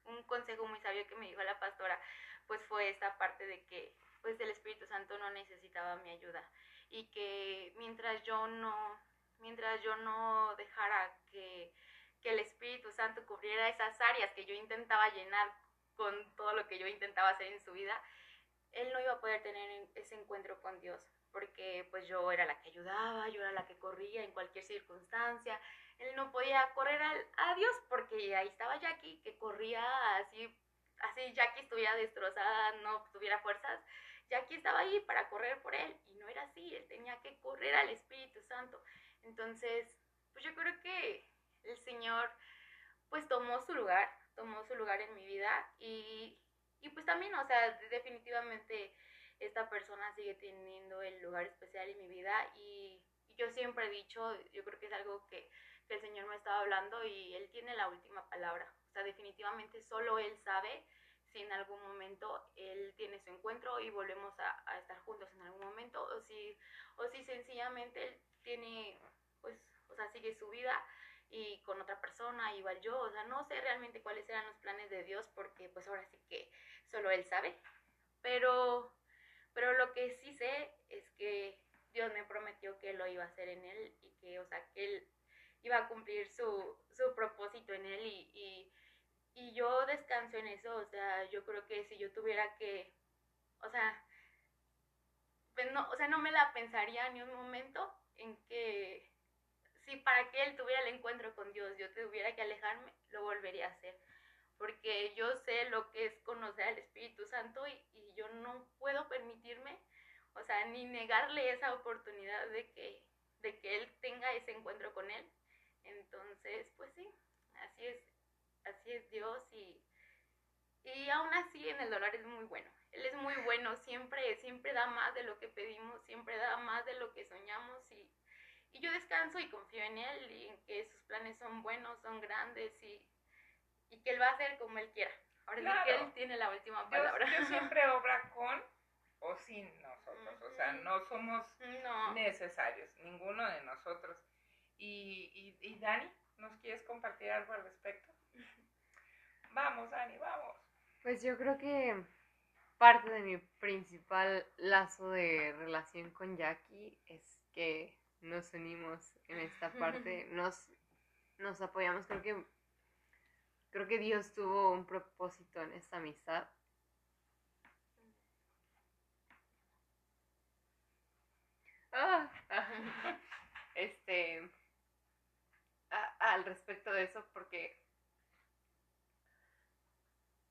un consejo muy sabio que me dijo la pastora pues fue esta parte de que pues el Espíritu Santo no necesitaba mi ayuda y que mientras yo no mientras yo no dejara que, que, el Espíritu Santo cubriera esas áreas que yo intentaba llenar con todo lo que yo intentaba hacer en su vida, él no iba a poder tener ese encuentro con Dios, porque pues yo era la que ayudaba, yo era la que corría en cualquier circunstancia, él no podía correr al, a Dios porque ahí estaba Jackie que corría así, así Jackie estuviera destrozada, no tuviera fuerzas, Jackie estaba ahí para correr por él y no era así, él tenía que correr al Espíritu Santo. Entonces, pues yo creo que el Señor pues tomó su lugar, tomó su lugar en mi vida y, y pues también, o sea, definitivamente esta persona sigue teniendo el lugar especial en mi vida y, yo siempre he dicho, yo creo que es algo que, que el Señor me estaba hablando y Él tiene la última palabra. O sea, definitivamente solo Él sabe si en algún momento Él tiene su encuentro y volvemos a, estar juntos en algún momento o si, o si sencillamente Él tiene, pues, o sea, sigue su vida y con otra persona, igual yo, o sea, no sé realmente cuáles eran los planes de Dios porque pues ahora sí que solo Él sabe, pero, pero lo que sí sé es que Dios me prometió que lo iba a hacer en Él y que, o sea, que Él iba a cumplir su, su propósito en Él y, y yo descanso en eso, o sea, yo creo que si yo tuviera que, o sea, pues no, o sea, no me la pensaría ni un momento en que si para que él tuviera el encuentro con Dios yo tuviera que alejarme, lo volvería a hacer. Porque yo sé lo que es conocer al Espíritu Santo y, y yo no puedo permitirme, o sea, ni negarle esa oportunidad de que, de que él tenga ese encuentro con él. Entonces, pues sí, así es, así es Dios y, y aún así en el dolor es muy bueno. Él es muy bueno, siempre, siempre da más de lo que pedimos, siempre da más de lo que soñamos y, y yo descanso y confío en Él y en que sus planes son buenos, son grandes y, y que Él va a hacer como Él quiera. Ahora sí que Claro. Él tiene la última palabra. Dios siempre obra con o sin nosotros. O sea, no somos No. necesarios, ninguno de nosotros. Y, y, y Dani, ¿nos quieres compartir algo al respecto? Vamos, Dani, vamos. Pues yo creo que parte de mi principal lazo de relación con Jackie es que nos unimos en esta [laughs] parte, nos, nos apoyamos, creo que creo que Dios tuvo un propósito en esta amistad. Ah, [laughs] este a- al respecto de eso porque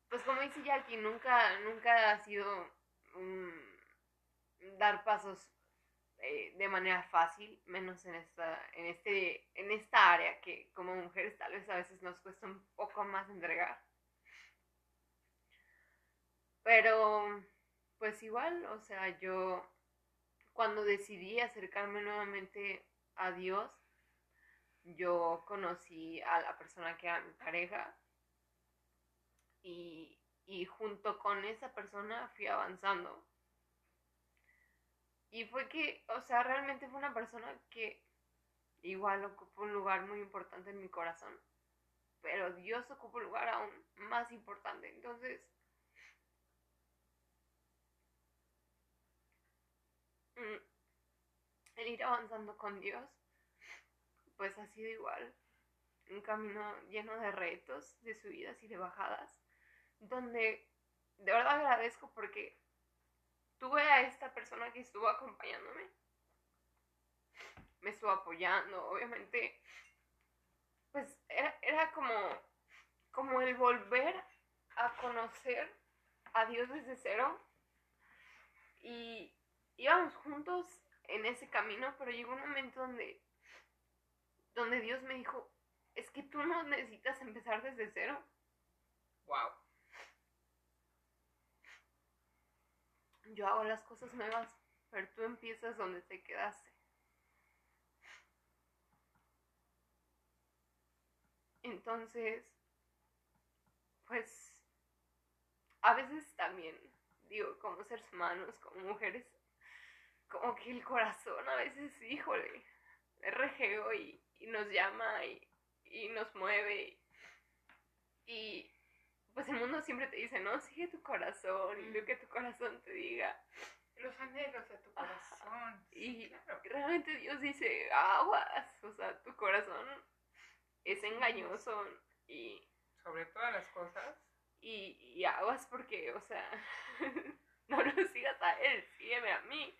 pues como dice Jackie, nunca, nunca ha sido dar pasos eh, de manera fácil, menos en esta, en este, en esta área que como mujeres tal vez a veces nos cuesta un poco más entregar. Pero, pues igual, o sea, yo cuando decidí acercarme nuevamente a Dios, yo conocí a la persona que era mi pareja y, junto con esa persona fui avanzando. Y fue que, o sea, realmente fue una persona que igual ocupó un lugar muy importante en mi corazón, pero Dios ocupó un lugar aún más importante. Entonces, mm, el ir avanzando con Dios, pues ha sido igual. Un camino lleno de retos, de subidas y de bajadas, donde de verdad agradezco porque tuve a esta persona que estuvo acompañándome, me estuvo apoyando, obviamente, pues era, era como, como el volver a conocer a Dios desde cero y íbamos juntos en ese camino, pero llegó un momento donde, donde Dios me dijo, es que tú no necesitas empezar desde cero. Wow. Yo hago las cosas nuevas, pero tú empiezas donde te quedaste. Entonces, pues, a veces también, digo, como seres humanos, como mujeres, como que el corazón a veces, híjole, es rejeo y, y nos llama y, y nos mueve. Y pues el mundo siempre te dice, no, sigue tu corazón y lo que tu corazón te diga. Los anhelos de tu corazón. Y claro. realmente Dios dice, aguas, o sea, tu corazón es engañoso y, Sobre todas las cosas. y, y aguas porque, o sea, [laughs] no lo sigas a él, sígueme a mí.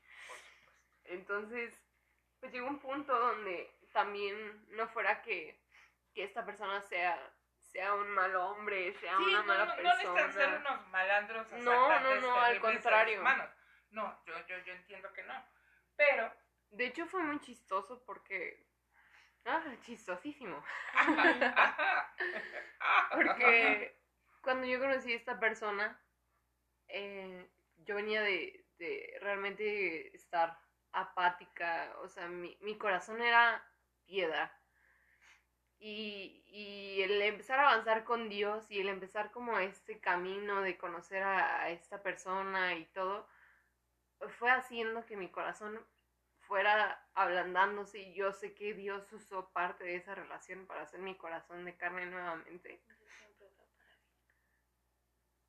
Entonces, pues llegó un punto donde también no fuera que, que esta persona sea, sea un mal hombre, sea Sí, una no, mala no, no persona. necesitan ser unos malandros. No, no, no, al contrario. humanos. No, yo, yo, yo entiendo que no. Pero, De hecho fue muy chistoso porque... Ah, chistosísimo. [laughs] Porque cuando yo conocí a esta persona, eh, yo venía de, de realmente estar apática, o sea, mi, mi corazón era piedra. Y, y el empezar a avanzar con Dios y el empezar como este camino de conocer a, esta persona y todo, fue haciendo que mi corazón fuera ablandándose y yo sé que Dios usó parte de esa relación para hacer mi corazón de carne nuevamente.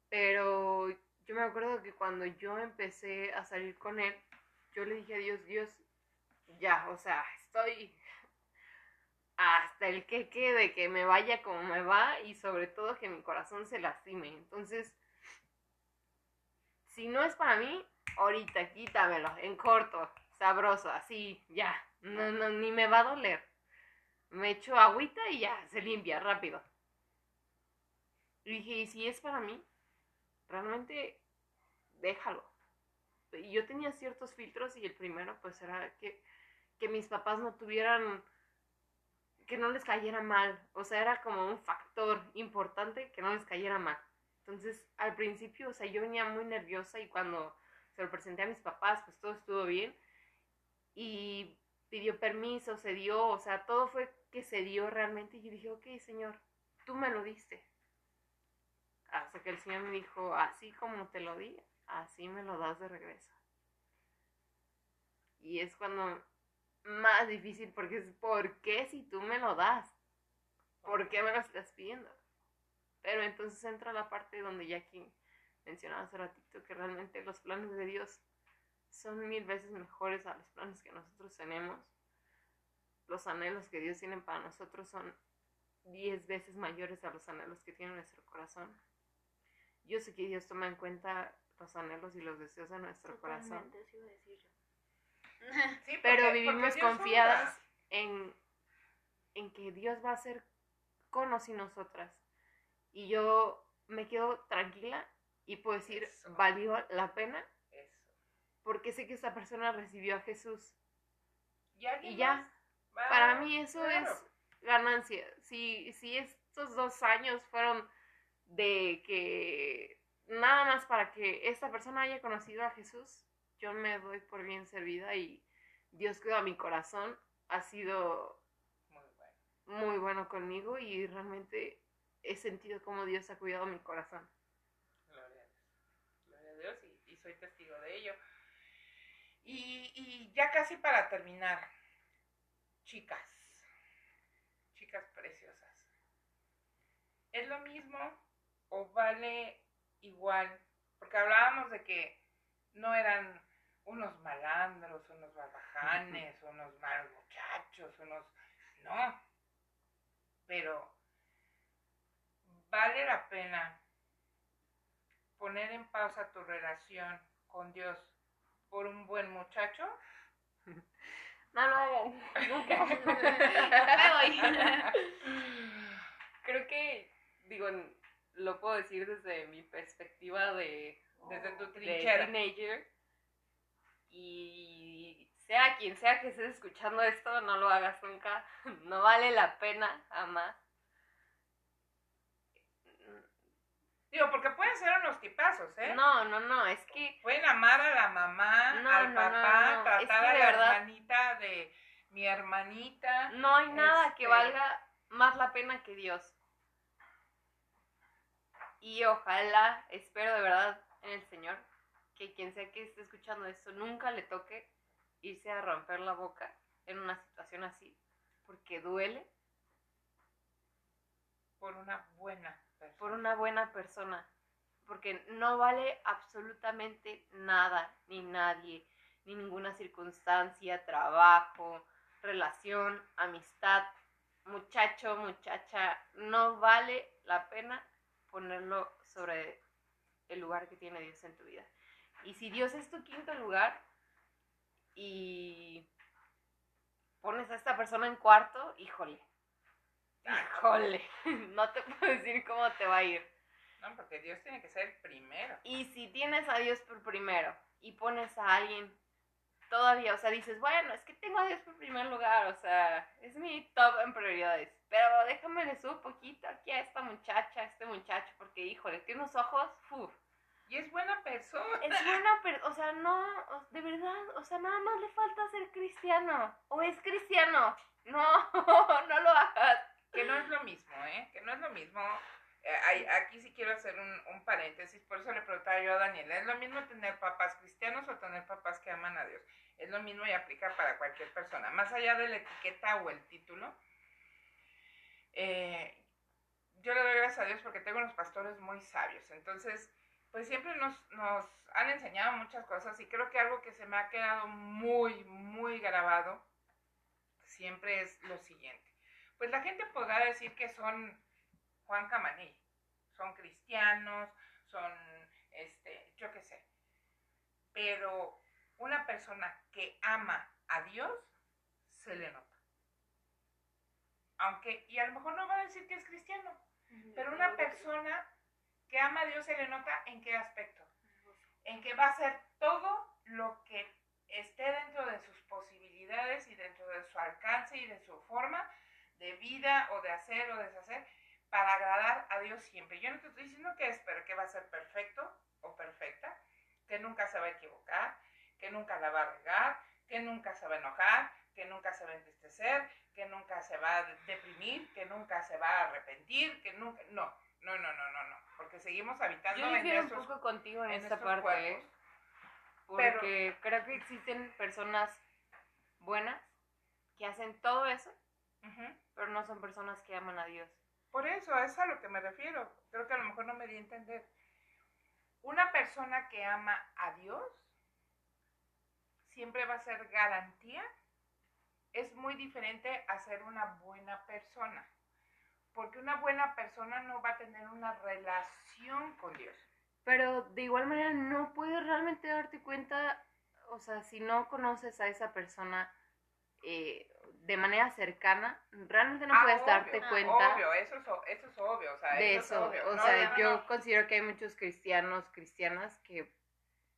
Pero yo me acuerdo que cuando yo empecé a salir con él, yo le dije a Dios, Dios, ya, o sea, estoy el que quede, que me vaya como me va y sobre todo que mi corazón se lastime. Entonces, si no es para mí, ahorita quítamelo, en corto, sabroso, así, ya, no, no, ni me va a doler. Me echo agüita y ya, se limpia rápido. Y dije, ¿y si es para mí? Realmente, déjalo. Y yo tenía ciertos filtros y el primero pues era que, que mis papás no tuvieran, que no les cayera mal. O sea, era como un factor importante que no les cayera mal. Entonces, al principio, o sea, yo venía muy nerviosa y cuando se lo presenté a mis papás, pues todo estuvo bien. Y pidió permiso, se dio, o sea, todo fue que se dio realmente. Y yo dije, ok, señor, tú me lo diste. Hasta que el señor me dijo, así como te lo di, así me lo das de regreso. Y es cuando más difícil, porque es, ¿por qué si tú me lo das? ¿Por qué me lo estás pidiendo? Pero entonces entra la parte donde ya aquí mencionaba hace ratito que realmente los planes de Dios son mil veces mejores a los planes que nosotros tenemos. Los anhelos que Dios tiene para nosotros son diez veces mayores a los anhelos que tiene nuestro corazón. Yo sé que Dios toma en cuenta los anhelos y los deseos de nuestro corazón. Totalmente, eso iba a decir yo. Sí, Pero vivimos confiadas en, en que Dios va a hacer con y nosotras. Y yo me quedo tranquila y puedo decir, Eso. valió la pena Eso. porque sé que esta persona recibió a Jesús. Y, ya, Para mí eso claro. es ganancia. Si, si estos dos años fueron de que nada más para que esta persona haya conocido a Jesús, yo me doy por bien servida y Dios cuida mi corazón. Ha sido Muy bueno. muy bueno conmigo y realmente he sentido como Dios ha cuidado mi corazón. Gloria a Dios. Gloria a Dios y, y soy testigo de ello. Y, y ya casi para terminar, chicas, chicas preciosas, ¿es lo mismo o vale igual? Porque hablábamos de que no eran unos malandros, unos barbajanes, unos malos muchachos, unos... No, pero vale la pena poner en pausa tu relación con Dios por un buen muchacho? [laughs] No lo hagan. [laughs] Nunca. Me voy. Creo que, digo, lo puedo decir desde mi perspectiva de, Desde tu de trinchera. teenager. Y sea quien sea que estés escuchando esto, no lo hagas nunca. [laughs] No vale la pena, jamás. Digo, porque pueden ser unos tipazos, ¿eh? No, no, no, es que Pueden amar a la mamá, No, al no, papá, no, tratar es que a la verdad- hermanita de mi hermanita. no hay nada que Este- valga más la pena que Dios. Y ojalá, espero de verdad en el Señor, que quien sea que esté escuchando esto nunca le toque irse a romper la boca en una situación así, porque duele Por una buena persona. por una buena persona, porque no vale absolutamente nada, ni nadie, ni ninguna circunstancia, trabajo, relación, amistad, muchacho, muchacha, no vale la pena ponerlo sobre el lugar que tiene Dios en tu vida. Y si Dios es tu quinto lugar y pones a esta persona en cuarto, híjole, híjole, [laughs] no te puedo decir cómo te va a ir. No, porque Dios tiene que ser el primero. Y si tienes a Dios por primero y pones a alguien todavía, o sea, dices, bueno, es que tengo a Dios por primer lugar, o sea, es mi top en prioridades. Pero déjame le subo poquito aquí a esta muchacha, a este muchacho, porque híjole, tiene unos ojos, uf, Y es buena persona. Es buena, pero, o sea, no, de verdad, o sea, nada más le falta ser cristiano. O es cristiano. No, [laughs] no lo hagas. Que no es lo mismo, ¿eh? Que no es lo mismo. Eh, aquí sí quiero hacer un, un paréntesis, por eso le preguntaba yo a Daniela, ¿es lo mismo tener papás cristianos o tener papás que aman a Dios? Es lo mismo y aplica para cualquier persona, más allá de la etiqueta o el título. eh, yo le doy gracias a Dios porque tengo unos pastores muy sabios, entonces, pues siempre nos, nos han enseñado muchas cosas y creo que algo que se me ha quedado muy, muy grabado siempre es lo siguiente. Pues la gente podrá decir que son Juan Camaney, son cristianos, son, este, yo qué sé. Pero una persona que ama a Dios, se le nota. Aunque, y a lo mejor no va a decir que es cristiano, pero una persona que ama a Dios se le nota en qué aspecto. En que va a hacer todo lo que esté dentro de sus posibilidades y dentro de su alcance y de su forma de vida o de hacer o deshacer para agradar a Dios siempre. Yo no te estoy diciendo que espero que va a ser perfecto o perfecta, que nunca se va a equivocar, que nunca la va a regar, que nunca se va a enojar, que nunca se va a entristecer, que nunca se va a deprimir, que nunca se va a arrepentir, que nunca... No, no, no, no, no, no, porque seguimos habitando Yo en difiero un nuestros poco contigo en, en esta nuestros parte, ¿eh? cuerpos. Pero- porque creo que existen personas buenas que hacen todo eso, pero no son personas que aman a Dios. Por eso, es a lo que me refiero. Creo que a lo mejor no me di a entender. Una persona que ama a Dios siempre va a ser garantía. Es muy diferente a ser una buena persona. Porque una buena persona no va a tener una relación con Dios. Pero de igual manera no puedes realmente darte cuenta, o sea, si no conoces a esa persona eh, de manera cercana, realmente no Ah, puedes obvio, darte ah, cuenta Obvio, eso es, eso es obvio. O sea, de eso, eso. es obvio. O No, sea, no, yo no. considero que hay muchos cristianos, cristianas que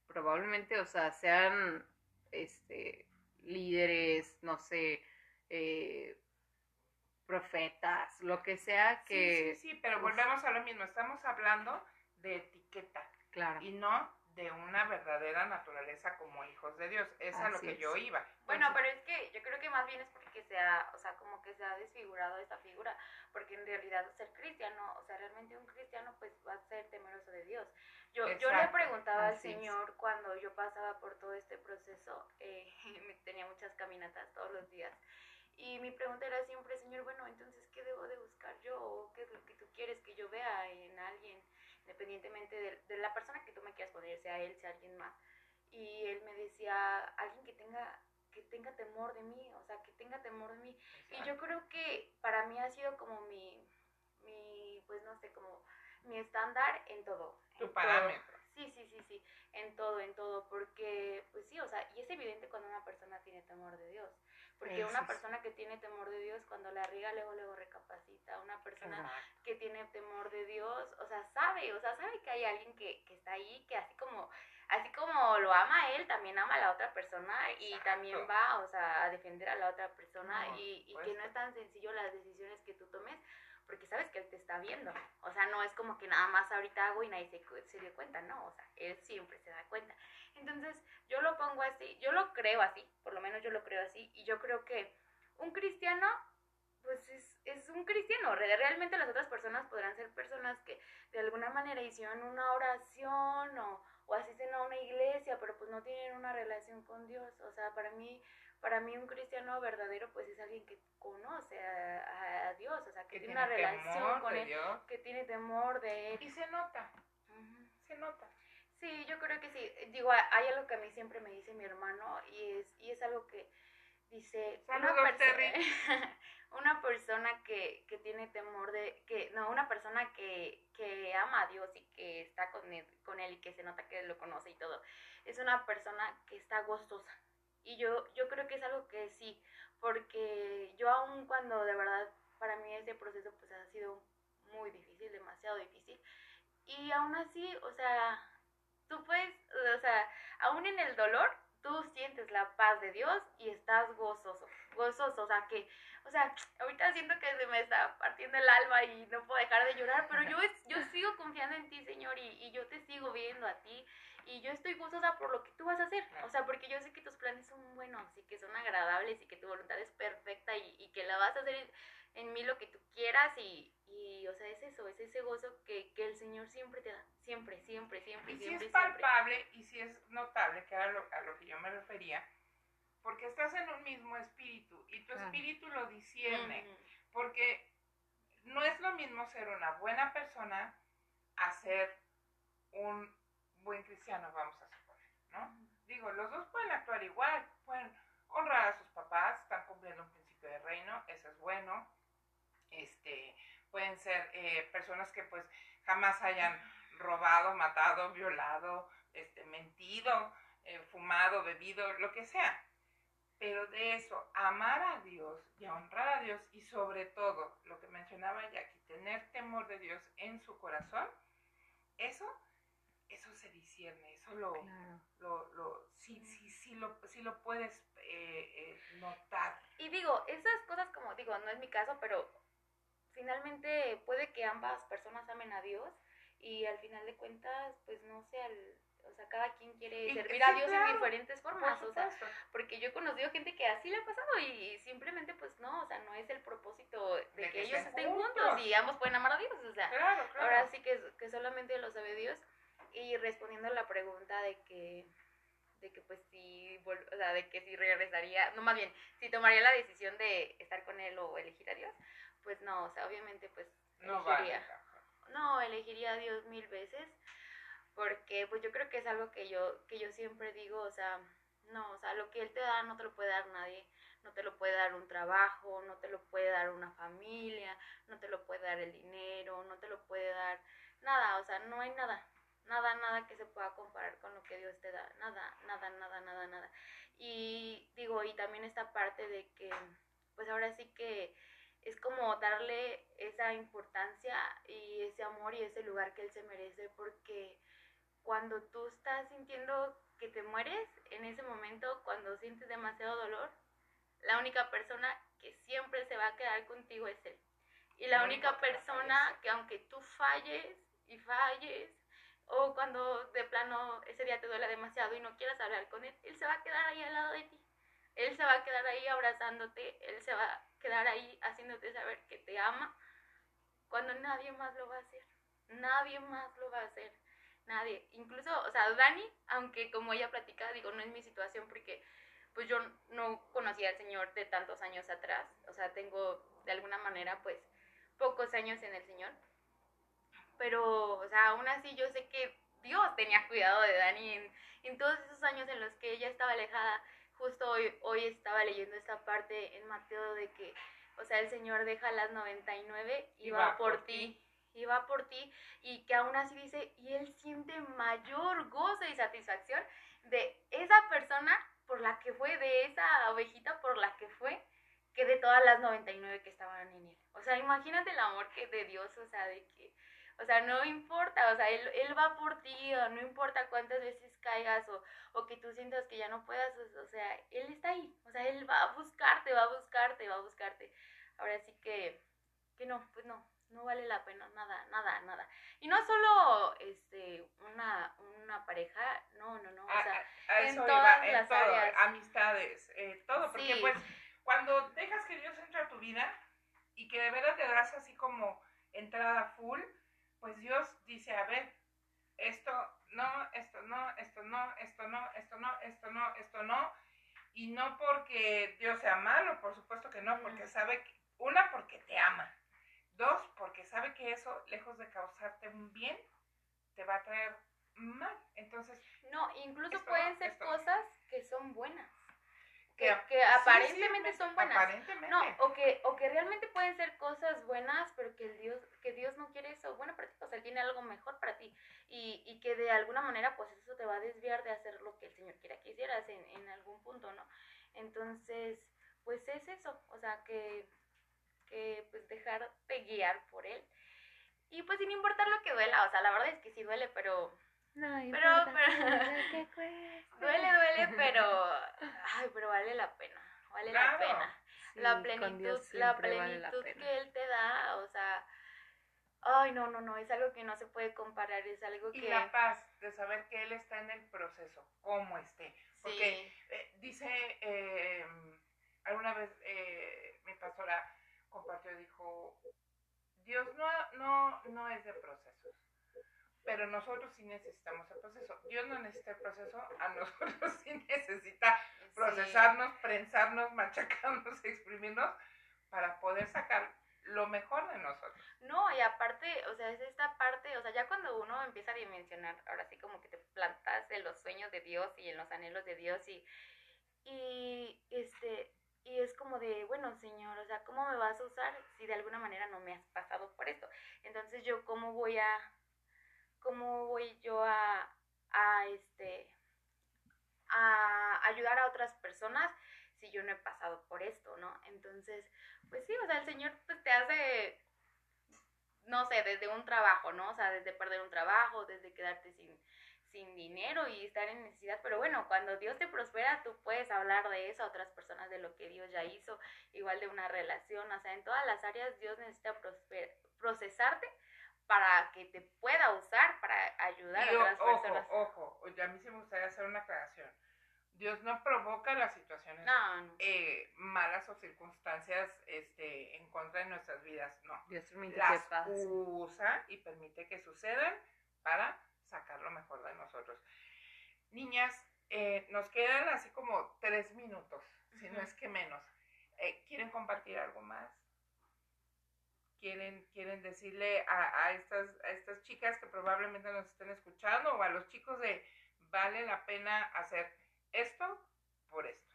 probablemente, o sea, sean este líderes, no sé, eh, profetas, lo que sea que, Sí, sí, sí, pero Uf. volvemos a lo mismo. Estamos hablando de etiqueta. claro. y no de una verdadera naturaleza como hijos de Dios. Es a lo que es. yo iba. Bueno, Entonces, pero es que yo creo que más bien es porque se ha, o sea, como que se ha desfigurado esta figura, porque en realidad ser cristiano, o sea, realmente un cristiano pues va a ser temeroso de Dios. Yo, yo le preguntaba al es. Señor cuando yo pasaba por todo este proceso, eh, [laughs] tenía muchas caminatas todos los días, y mi pregunta era siempre, Señor, bueno, entonces, ¿qué debo de buscar yo? ¿O ¿Qué es lo que tú quieres que yo vea en alguien, independientemente de, de la persona que tú me quieras poner, sea él, sea alguien más? Y él me decía, alguien que tenga que tenga temor de mí, o sea, que tenga temor de mí. Y yo creo que para mí ha sido como mi, mi pues no sé, como mi estándar en todo. tu en todo. parámetro. Sí, sí, sí, sí, en todo, en todo, porque, pues sí, o sea, y es evidente cuando una persona tiene temor de Dios, porque Eso una persona que tiene temor de Dios, cuando la riga, luego, luego recapacita, una persona Exacto. que tiene temor de Dios, o sea, sabe, o sea, sabe que hay alguien que, que está ahí, que así como, así como lo ama a él, también ama a la otra persona y Exacto. también va, o sea, a defender a la otra persona y, y que no es tan sencillo las decisiones que tú tomes, porque sabes que él te está viendo, o sea, no es como que nada más ahorita hago y nadie se dio cuenta, no, o sea, él siempre se da cuenta. Entonces, yo lo pongo así, yo lo creo así, por lo menos yo lo creo así, y yo creo que un cristiano pues es, es un cristiano. Re- Realmente las otras personas podrán ser personas que de alguna manera hicieron una oración o, o asisten a una iglesia, pero pues no tienen una relación con Dios. O sea, para mí, para mí un cristiano verdadero pues es alguien que conoce a, a Dios, o sea, que, Que tiene una relación con él, Dios. que tiene temor de él. Y se nota, Ujú. se nota. Sí, yo creo que sí. Digo, hay algo que a mí siempre me dice mi hermano y es, y es algo que dice Saludos, una, perso- Terry. [laughs] una persona que, que tiene temor de, que no, una persona que, que ama a Dios y que está con él, con él y que se nota que lo conoce y todo, es una persona que está gozosa. Y yo, yo creo que es algo que sí, porque yo aún cuando de verdad para mí ese proceso pues ha sido muy difícil, demasiado difícil, y aún así, o sea, tú puedes, o sea, aún en el dolor, tú sientes la paz de Dios y estás gozoso, gozoso, o sea que, o sea, ahorita siento que se me está partiendo el alma y no puedo dejar de llorar, pero yo, yo sigo confiando en ti, Señor, y, y yo te sigo viendo a ti, y yo estoy gozosa por lo que tú vas a hacer, o sea, porque yo sé que tus planes son buenos y que son agradables y que tu voluntad es perfecta y, y que la vas a hacer en mí lo que tú quieras y, y o sea, es eso, es ese gozo que, Señor siempre te da, siempre, siempre, siempre, Y si siempre, es siempre. palpable y si es notable, que era lo- a lo que yo me refería, porque estás en un mismo espíritu y tu Claro. espíritu lo discierne, Ujú. porque no es lo mismo ser una buena persona a ser un buen cristiano, vamos a suponer, ¿no? Digo, los dos pueden actuar igual, pueden honrar a sus papás, están cumpliendo un principio de reino, eso es bueno. Este, pueden ser eh, personas que pues jamás hayan robado, matado, violado, este, mentido, eh, fumado, bebido, lo que sea. Pero de eso, amar a Dios y a honrar a Dios y sobre todo, lo que mencionaba Jackie, tener temor de Dios en su corazón, eso, eso se discierne, eso lo, Claro. lo, lo, sí, sí, sí lo, sí lo puedes eh, eh, notar. Y digo, esas cosas como digo, no es mi caso, pero finalmente puede que ambas personas amen a Dios y al final de cuentas, pues no sea el, o sea, cada quien quiere Y- servir sí, a Dios claro, en diferentes formas, o sea, porque yo he conocido gente que así le ha pasado y simplemente pues no, o sea, no es el propósito de, De que, que ellos estén juntos. juntos. y ambos pueden amar a Dios, o sea, Claro, claro. ahora sí que, que solamente lo sabe Dios. Y respondiendo a la pregunta de que de que pues vol- o sea, de que si regresaría, no más bien, si tomaría la decisión de estar con él o elegir a Dios, pues no, o sea, obviamente pues no vale. elegiría. No, elegiría a Dios mil veces porque pues yo creo que es algo que yo que yo siempre digo, o sea, no, o sea, lo que él te da no te lo puede dar nadie, no te lo puede dar un trabajo, no te lo puede dar una familia, no te lo puede dar el dinero, no te lo puede dar nada, o sea, no hay nada, nada, nada que se pueda comparar con lo que Dios te da, nada, nada, nada, nada, nada. Y digo, y también esta parte de que, pues ahora sí que es como darle esa importancia y ese amor y ese lugar que él se merece, porque cuando tú estás sintiendo que te mueres, en ese momento, cuando sientes demasiado dolor, la única persona que siempre se va a quedar contigo es él. Y la única persona que aunque tú falles y falles, o cuando de plano ese día te duele demasiado y no quieras hablar con él, él se va a quedar ahí al lado de ti. Él se va a quedar ahí abrazándote, él se va quedar ahí haciéndote saber que te ama cuando nadie más lo va a hacer. Nadie más lo va a hacer. Nadie. Incluso, o sea, Dani, aunque como ella platica, digo, no es mi situación porque pues yo no conocía al Señor de tantos años atrás. O sea, tengo de alguna manera pues pocos años en el Señor. Pero, o sea, aún así yo sé que Dios tenía cuidado de Dani en, en todos esos años en los que ella estaba alejada. Justo hoy, hoy estaba leyendo esta parte en Mateo de que, o sea, el Señor deja las 99 y, va, por ti. Y va por ti. Y que aún así dice, y Él siente mayor gozo y satisfacción de esa persona por la que fue, de esa ovejita por la que fue, que de todas las 99 que estaban en Él. O sea, imagínate el amor que de Dios, o sea, de que o sea, no importa, o sea, él, él va por ti, o no importa cuántas veces caigas o, o que tú sientas que ya no puedas, o, o sea, él está ahí, o sea, él va a buscarte, va a buscarte, va a buscarte. Ahora sí que, que no, pues no, no vale la pena, nada, nada, nada. Y no solo, este, una, una pareja, no, no, no, o A- sea, a, en eso todas iba, en las todo, áreas. amistades, eh, todo, porque Sí. pues cuando dejas que Dios entre a tu vida y que de verdad te das así como entrada full, pues Dios dice, a ver, esto no, esto no, esto no, esto no, esto no, esto no, esto no, y no porque Dios sea malo, por supuesto que no, porque sabe, que, una, porque te ama, dos, porque sabe que eso, lejos de causarte un bien, te va a traer mal, entonces no, incluso Esto no, pueden ser esto cosas que son buenas, que, Que- que Sí, aparentemente sí, son buenas. Aparentemente. No, o que, o que realmente pueden ser cosas buenas, pero que Dios, que Dios no quiere eso bueno para ti, o sea, él tiene algo mejor para ti. Y, y que de alguna manera, pues eso te va a desviar de hacer lo que el Señor quiera que hicieras en, en algún punto, ¿no? Entonces, pues es eso, o sea, que, que pues dejarte guiar por él. Y pues sin importar lo que duela, o sea, la verdad es que sí duele, pero, No Pero- importa pero- [laughs] que. Duele, duele, pero. Ay, pero vale la pena. Vale la pena. Sí, la plenitud, la siempre vale la plenitud que Él te da, o sea. Ay, no, no, no, es algo que no se puede comparar, es algo Y que. la paz de saber que Él está en el proceso, como esté. Porque sí, eh, dice, eh, alguna vez eh, mi pastora compartió, dijo, Dios no, no, no es de procesos, pero nosotros sí necesitamos el proceso. Dios no necesita el proceso, a nosotros [laughs] sí necesita procesarnos, prensarnos, [laughs] machacarnos, exprimirnos para poder sacar lo mejor de nosotros. No, y aparte, o sea, es esta parte, o sea, ya cuando uno empieza a dimensionar, ahora sí como que te plantas en los sueños de Dios y en los anhelos de Dios y, y este, y es como de, bueno, Señor, o sea, ¿cómo me vas a usar si de alguna manera no me has pasado por esto? Entonces yo, ¿cómo voy a, cómo voy yo a, a este, a ayudar a otras personas si yo no he pasado por esto, ¿no? Entonces, pues sí, o sea, el Señor pues te hace, no sé, desde un trabajo, ¿no? O sea, desde perder un trabajo, desde quedarte sin, sin dinero y estar en necesidad, pero bueno, cuando Dios te prospera, tú puedes hablar de eso a otras personas, de lo que Dios ya hizo, igual de una relación, o sea, en todas las áreas Dios necesita prosper- procesarte para que te pueda usar para ayudar a otras ojo, personas. ojo, oye, a mí sí me gustaría hacer una aclaración. Dios no provoca las situaciones No, no. eh, malas o circunstancias este, en contra de nuestras vidas, no. Dios permite que Las pase. usa y permite que sucedan para sacar lo mejor de nosotros. Niñas, eh, nos quedan así como tres minutos, si no es que menos. Eh, ¿Quieren compartir algo más? ¿Quieren, quieren decirle a, a estas, a estas chicas que probablemente nos estén escuchando o a los chicos de vale la pena hacer esto por esto?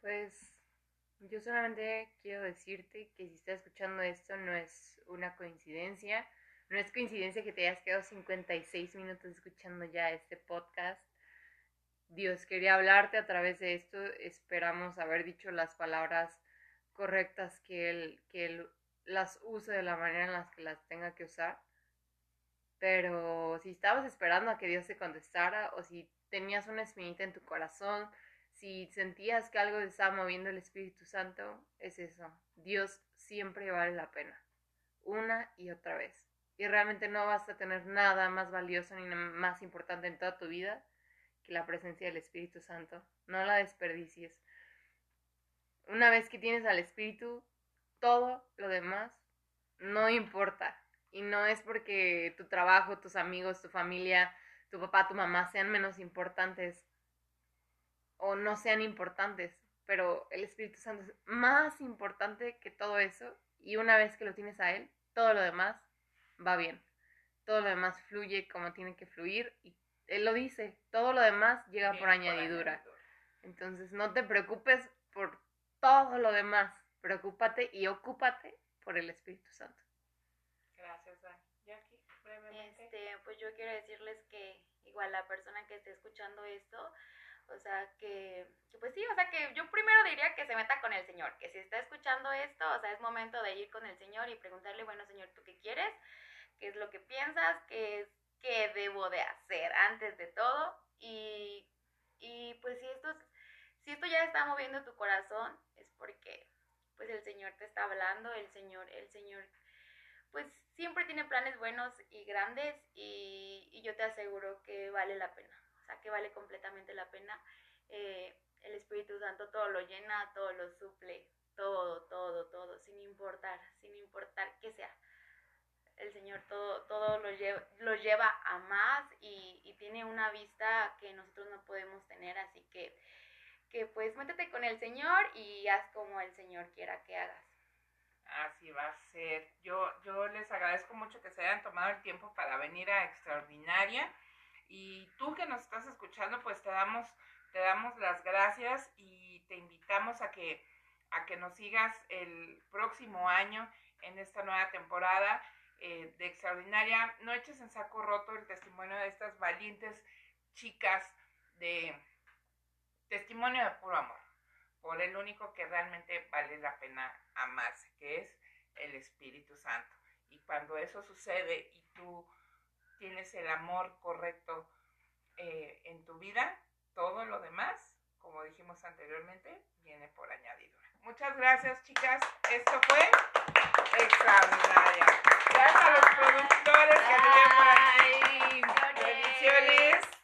Pues yo solamente quiero decirte que si estás escuchando esto no es una coincidencia. No es coincidencia que te hayas quedado 56 minutos escuchando ya este podcast. Dios quería hablarte a través de esto. Esperamos haber dicho las palabras correctas que Él, que él las use de la manera en la que las tenga que usar. Pero si estabas esperando a que Dios te contestara o si tenías una espinita en tu corazón, si sentías que algo te estaba moviendo el Espíritu Santo, es eso. Dios siempre vale la pena. Una y otra vez. Y realmente no vas a tener nada más valioso ni más importante en toda tu vida que la presencia del Espíritu Santo. No la desperdicies. Una vez que tienes al Espíritu, todo lo demás no importa. Y no es porque tu trabajo, tus amigos, tu familia, tu papá, tu mamá sean menos importantes o no sean importantes, pero el Espíritu Santo es más importante que todo eso y una vez que lo tienes a Él, todo lo demás va bien, todo lo demás fluye como tiene que fluir y Él lo dice, todo lo demás llega por añadidura. Entonces no te preocupes por todo lo demás, preocúpate y ocúpate por el Espíritu Santo. Gracias, Dani. Jackie, brevemente. Este, pues yo quiero decirles que igual la persona que esté escuchando esto, o sea, que, que pues sí, o sea, que yo primero diría que se meta con el Señor, que si está escuchando esto, o sea, es momento de ir con el Señor y preguntarle, bueno, Señor, ¿tú qué quieres? ¿Qué es lo que piensas? ¿Qué es qué debo de hacer antes de todo? Y, y pues si esto, es- si esto ya está moviendo tu corazón, es porque pues el Señor te está hablando, el Señor, el Señor pues siempre tiene planes buenos y grandes y, y yo te aseguro que vale la pena, o sea, que vale completamente la pena. Eh, el Espíritu Santo todo lo llena, todo lo suple, todo, todo, todo, sin importar, sin importar qué sea. El Señor todo, todo lo, lleva, lo lleva a más y, y tiene una vista que nosotros no podemos tener, así que, pues métete con el Señor y haz como el Señor quiera que hagas. Así va a ser. Yo, yo les agradezco mucho que se hayan tomado el tiempo para venir a Extraordinaria. Y tú que nos estás escuchando, pues te damos, te damos las gracias y te invitamos a que, a que nos sigas el próximo año en esta nueva temporada eh, de Extraordinaria. No eches en saco roto el testimonio de estas valientes chicas de testimonio de puro amor por el único que realmente vale la pena amarse, que es el Espíritu Santo. Y cuando eso sucede y tú tienes el amor correcto eh, en tu vida, todo lo demás, como dijimos anteriormente, viene por añadidura. Muchas gracias, chicas. Esto fue extraordinaria. Gracias a los productores que anduvieron por aquí. Bendiciones.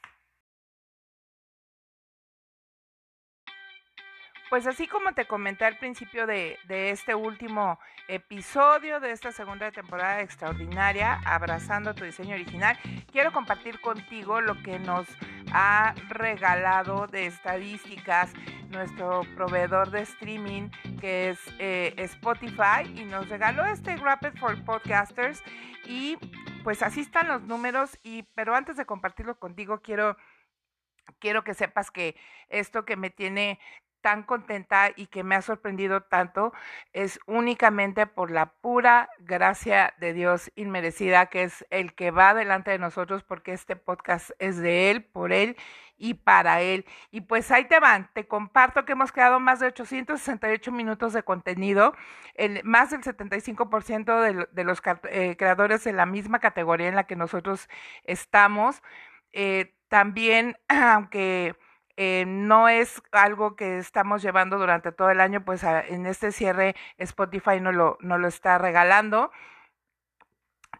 Pues así como te comenté al principio de, este último episodio de esta segunda temporada extraordinaria, Abrazando tu diseño original, quiero compartir contigo lo que nos ha regalado de estadísticas nuestro proveedor de streaming que es eh, Spotify y nos regaló este Rapid for Podcasters. Y pues así están los números y pero antes de compartirlo contigo quiero quiero que sepas que esto que me tiene tan contenta y que me ha sorprendido tanto es únicamente por la pura gracia de Dios inmerecida, que es el que va delante de nosotros, porque este podcast es de Él, por Él y para Él. Y pues ahí te van, te comparto que hemos creado más de 868 minutos de contenido, más del 75% de, de los eh, creadores de la misma categoría en la que nosotros estamos. Eh, también, [clears throat] aunque eh, no es algo que estamos llevando durante todo el año, pues en este cierre Spotify no lo, no lo está regalando.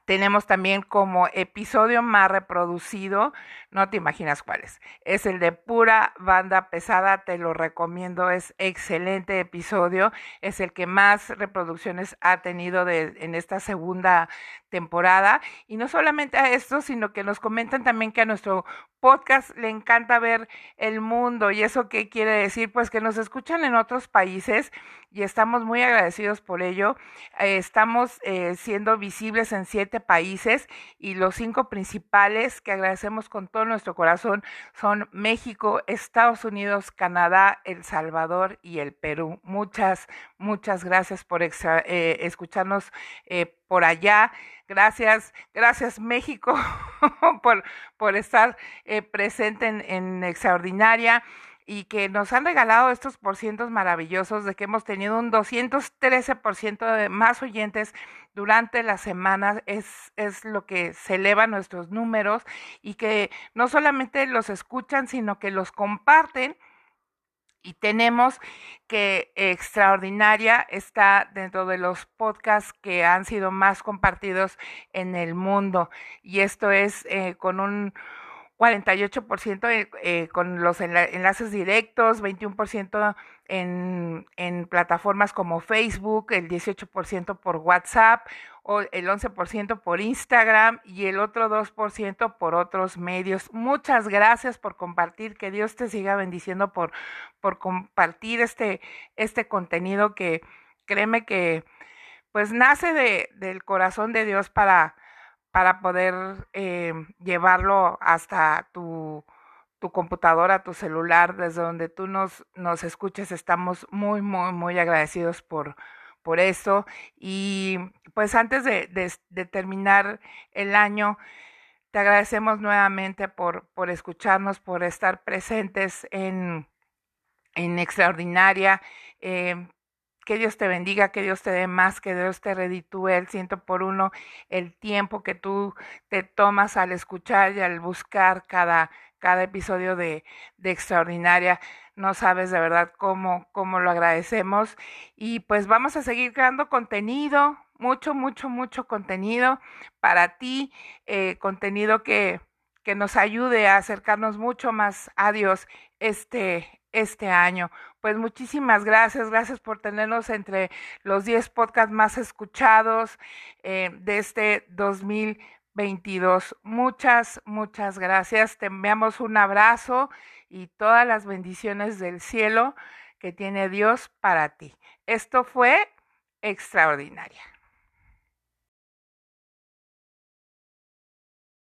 Tenemos también como episodio más reproducido, no te imaginas cuál es. Es el de pura banda pesada, te lo recomiendo, es excelente episodio, es el que más reproducciones ha tenido de, en esta segunda temporada. Y no solamente a esto, sino que nos comentan también que a nuestro podcast le encanta ver el mundo. ¿Y eso qué quiere decir? Pues que nos escuchan en otros países y estamos muy agradecidos por ello. Eh, estamos eh, siendo visibles en siete países y los cinco principales que agradecemos con todo nuestro corazón son México, Estados Unidos, Canadá, El Salvador y el Perú. Muchas, muchas gracias por eh, escucharnos por allá. Gracias, gracias México [laughs] por, por estar eh, presente en, en Extraordinaria y que nos han regalado estos porcientos maravillosos de que hemos tenido un 213% de más oyentes durante la semana es, es lo que se eleva nuestros números y que no solamente los escuchan, sino que los comparten. Y tenemos que Extraordinaria está dentro de los podcasts que han sido más compartidos en el mundo. Y esto es eh, con un 48% eh, eh, con los enlaces directos, 21% en, en plataformas como Facebook, el 18% por WhatsApp, o el 11% por Instagram y el otro 2% por otros medios. Muchas gracias por compartir, que Dios te siga bendiciendo por, por compartir este, este contenido que créeme que pues nace de, del corazón de Dios para para poder eh, llevarlo hasta tu, tu computadora, tu celular, desde donde tú nos, nos escuches. Estamos muy, muy, muy agradecidos por, por eso. Y pues antes de, terminar el año, te agradecemos nuevamente por, por escucharnos, por estar presentes en, en Extraordinaria. Eh, que Dios te bendiga, que Dios te dé más, que Dios te reditúe el ciento por uno, el tiempo que tú te tomas al escuchar y al buscar cada, cada episodio de Extraordinaria. No sabes de verdad cómo, cómo lo agradecemos. Y pues vamos a seguir creando contenido, mucho, mucho, mucho contenido para ti, eh, contenido que, que nos ayude a acercarnos mucho más a Dios este, este año. Pues muchísimas gracias, gracias por tenernos entre los 10 podcasts más escuchados eh, de este 2022. Muchas, muchas gracias. Te enviamos un abrazo y todas las bendiciones del cielo que tiene Dios para ti. Esto fue extraordinaria.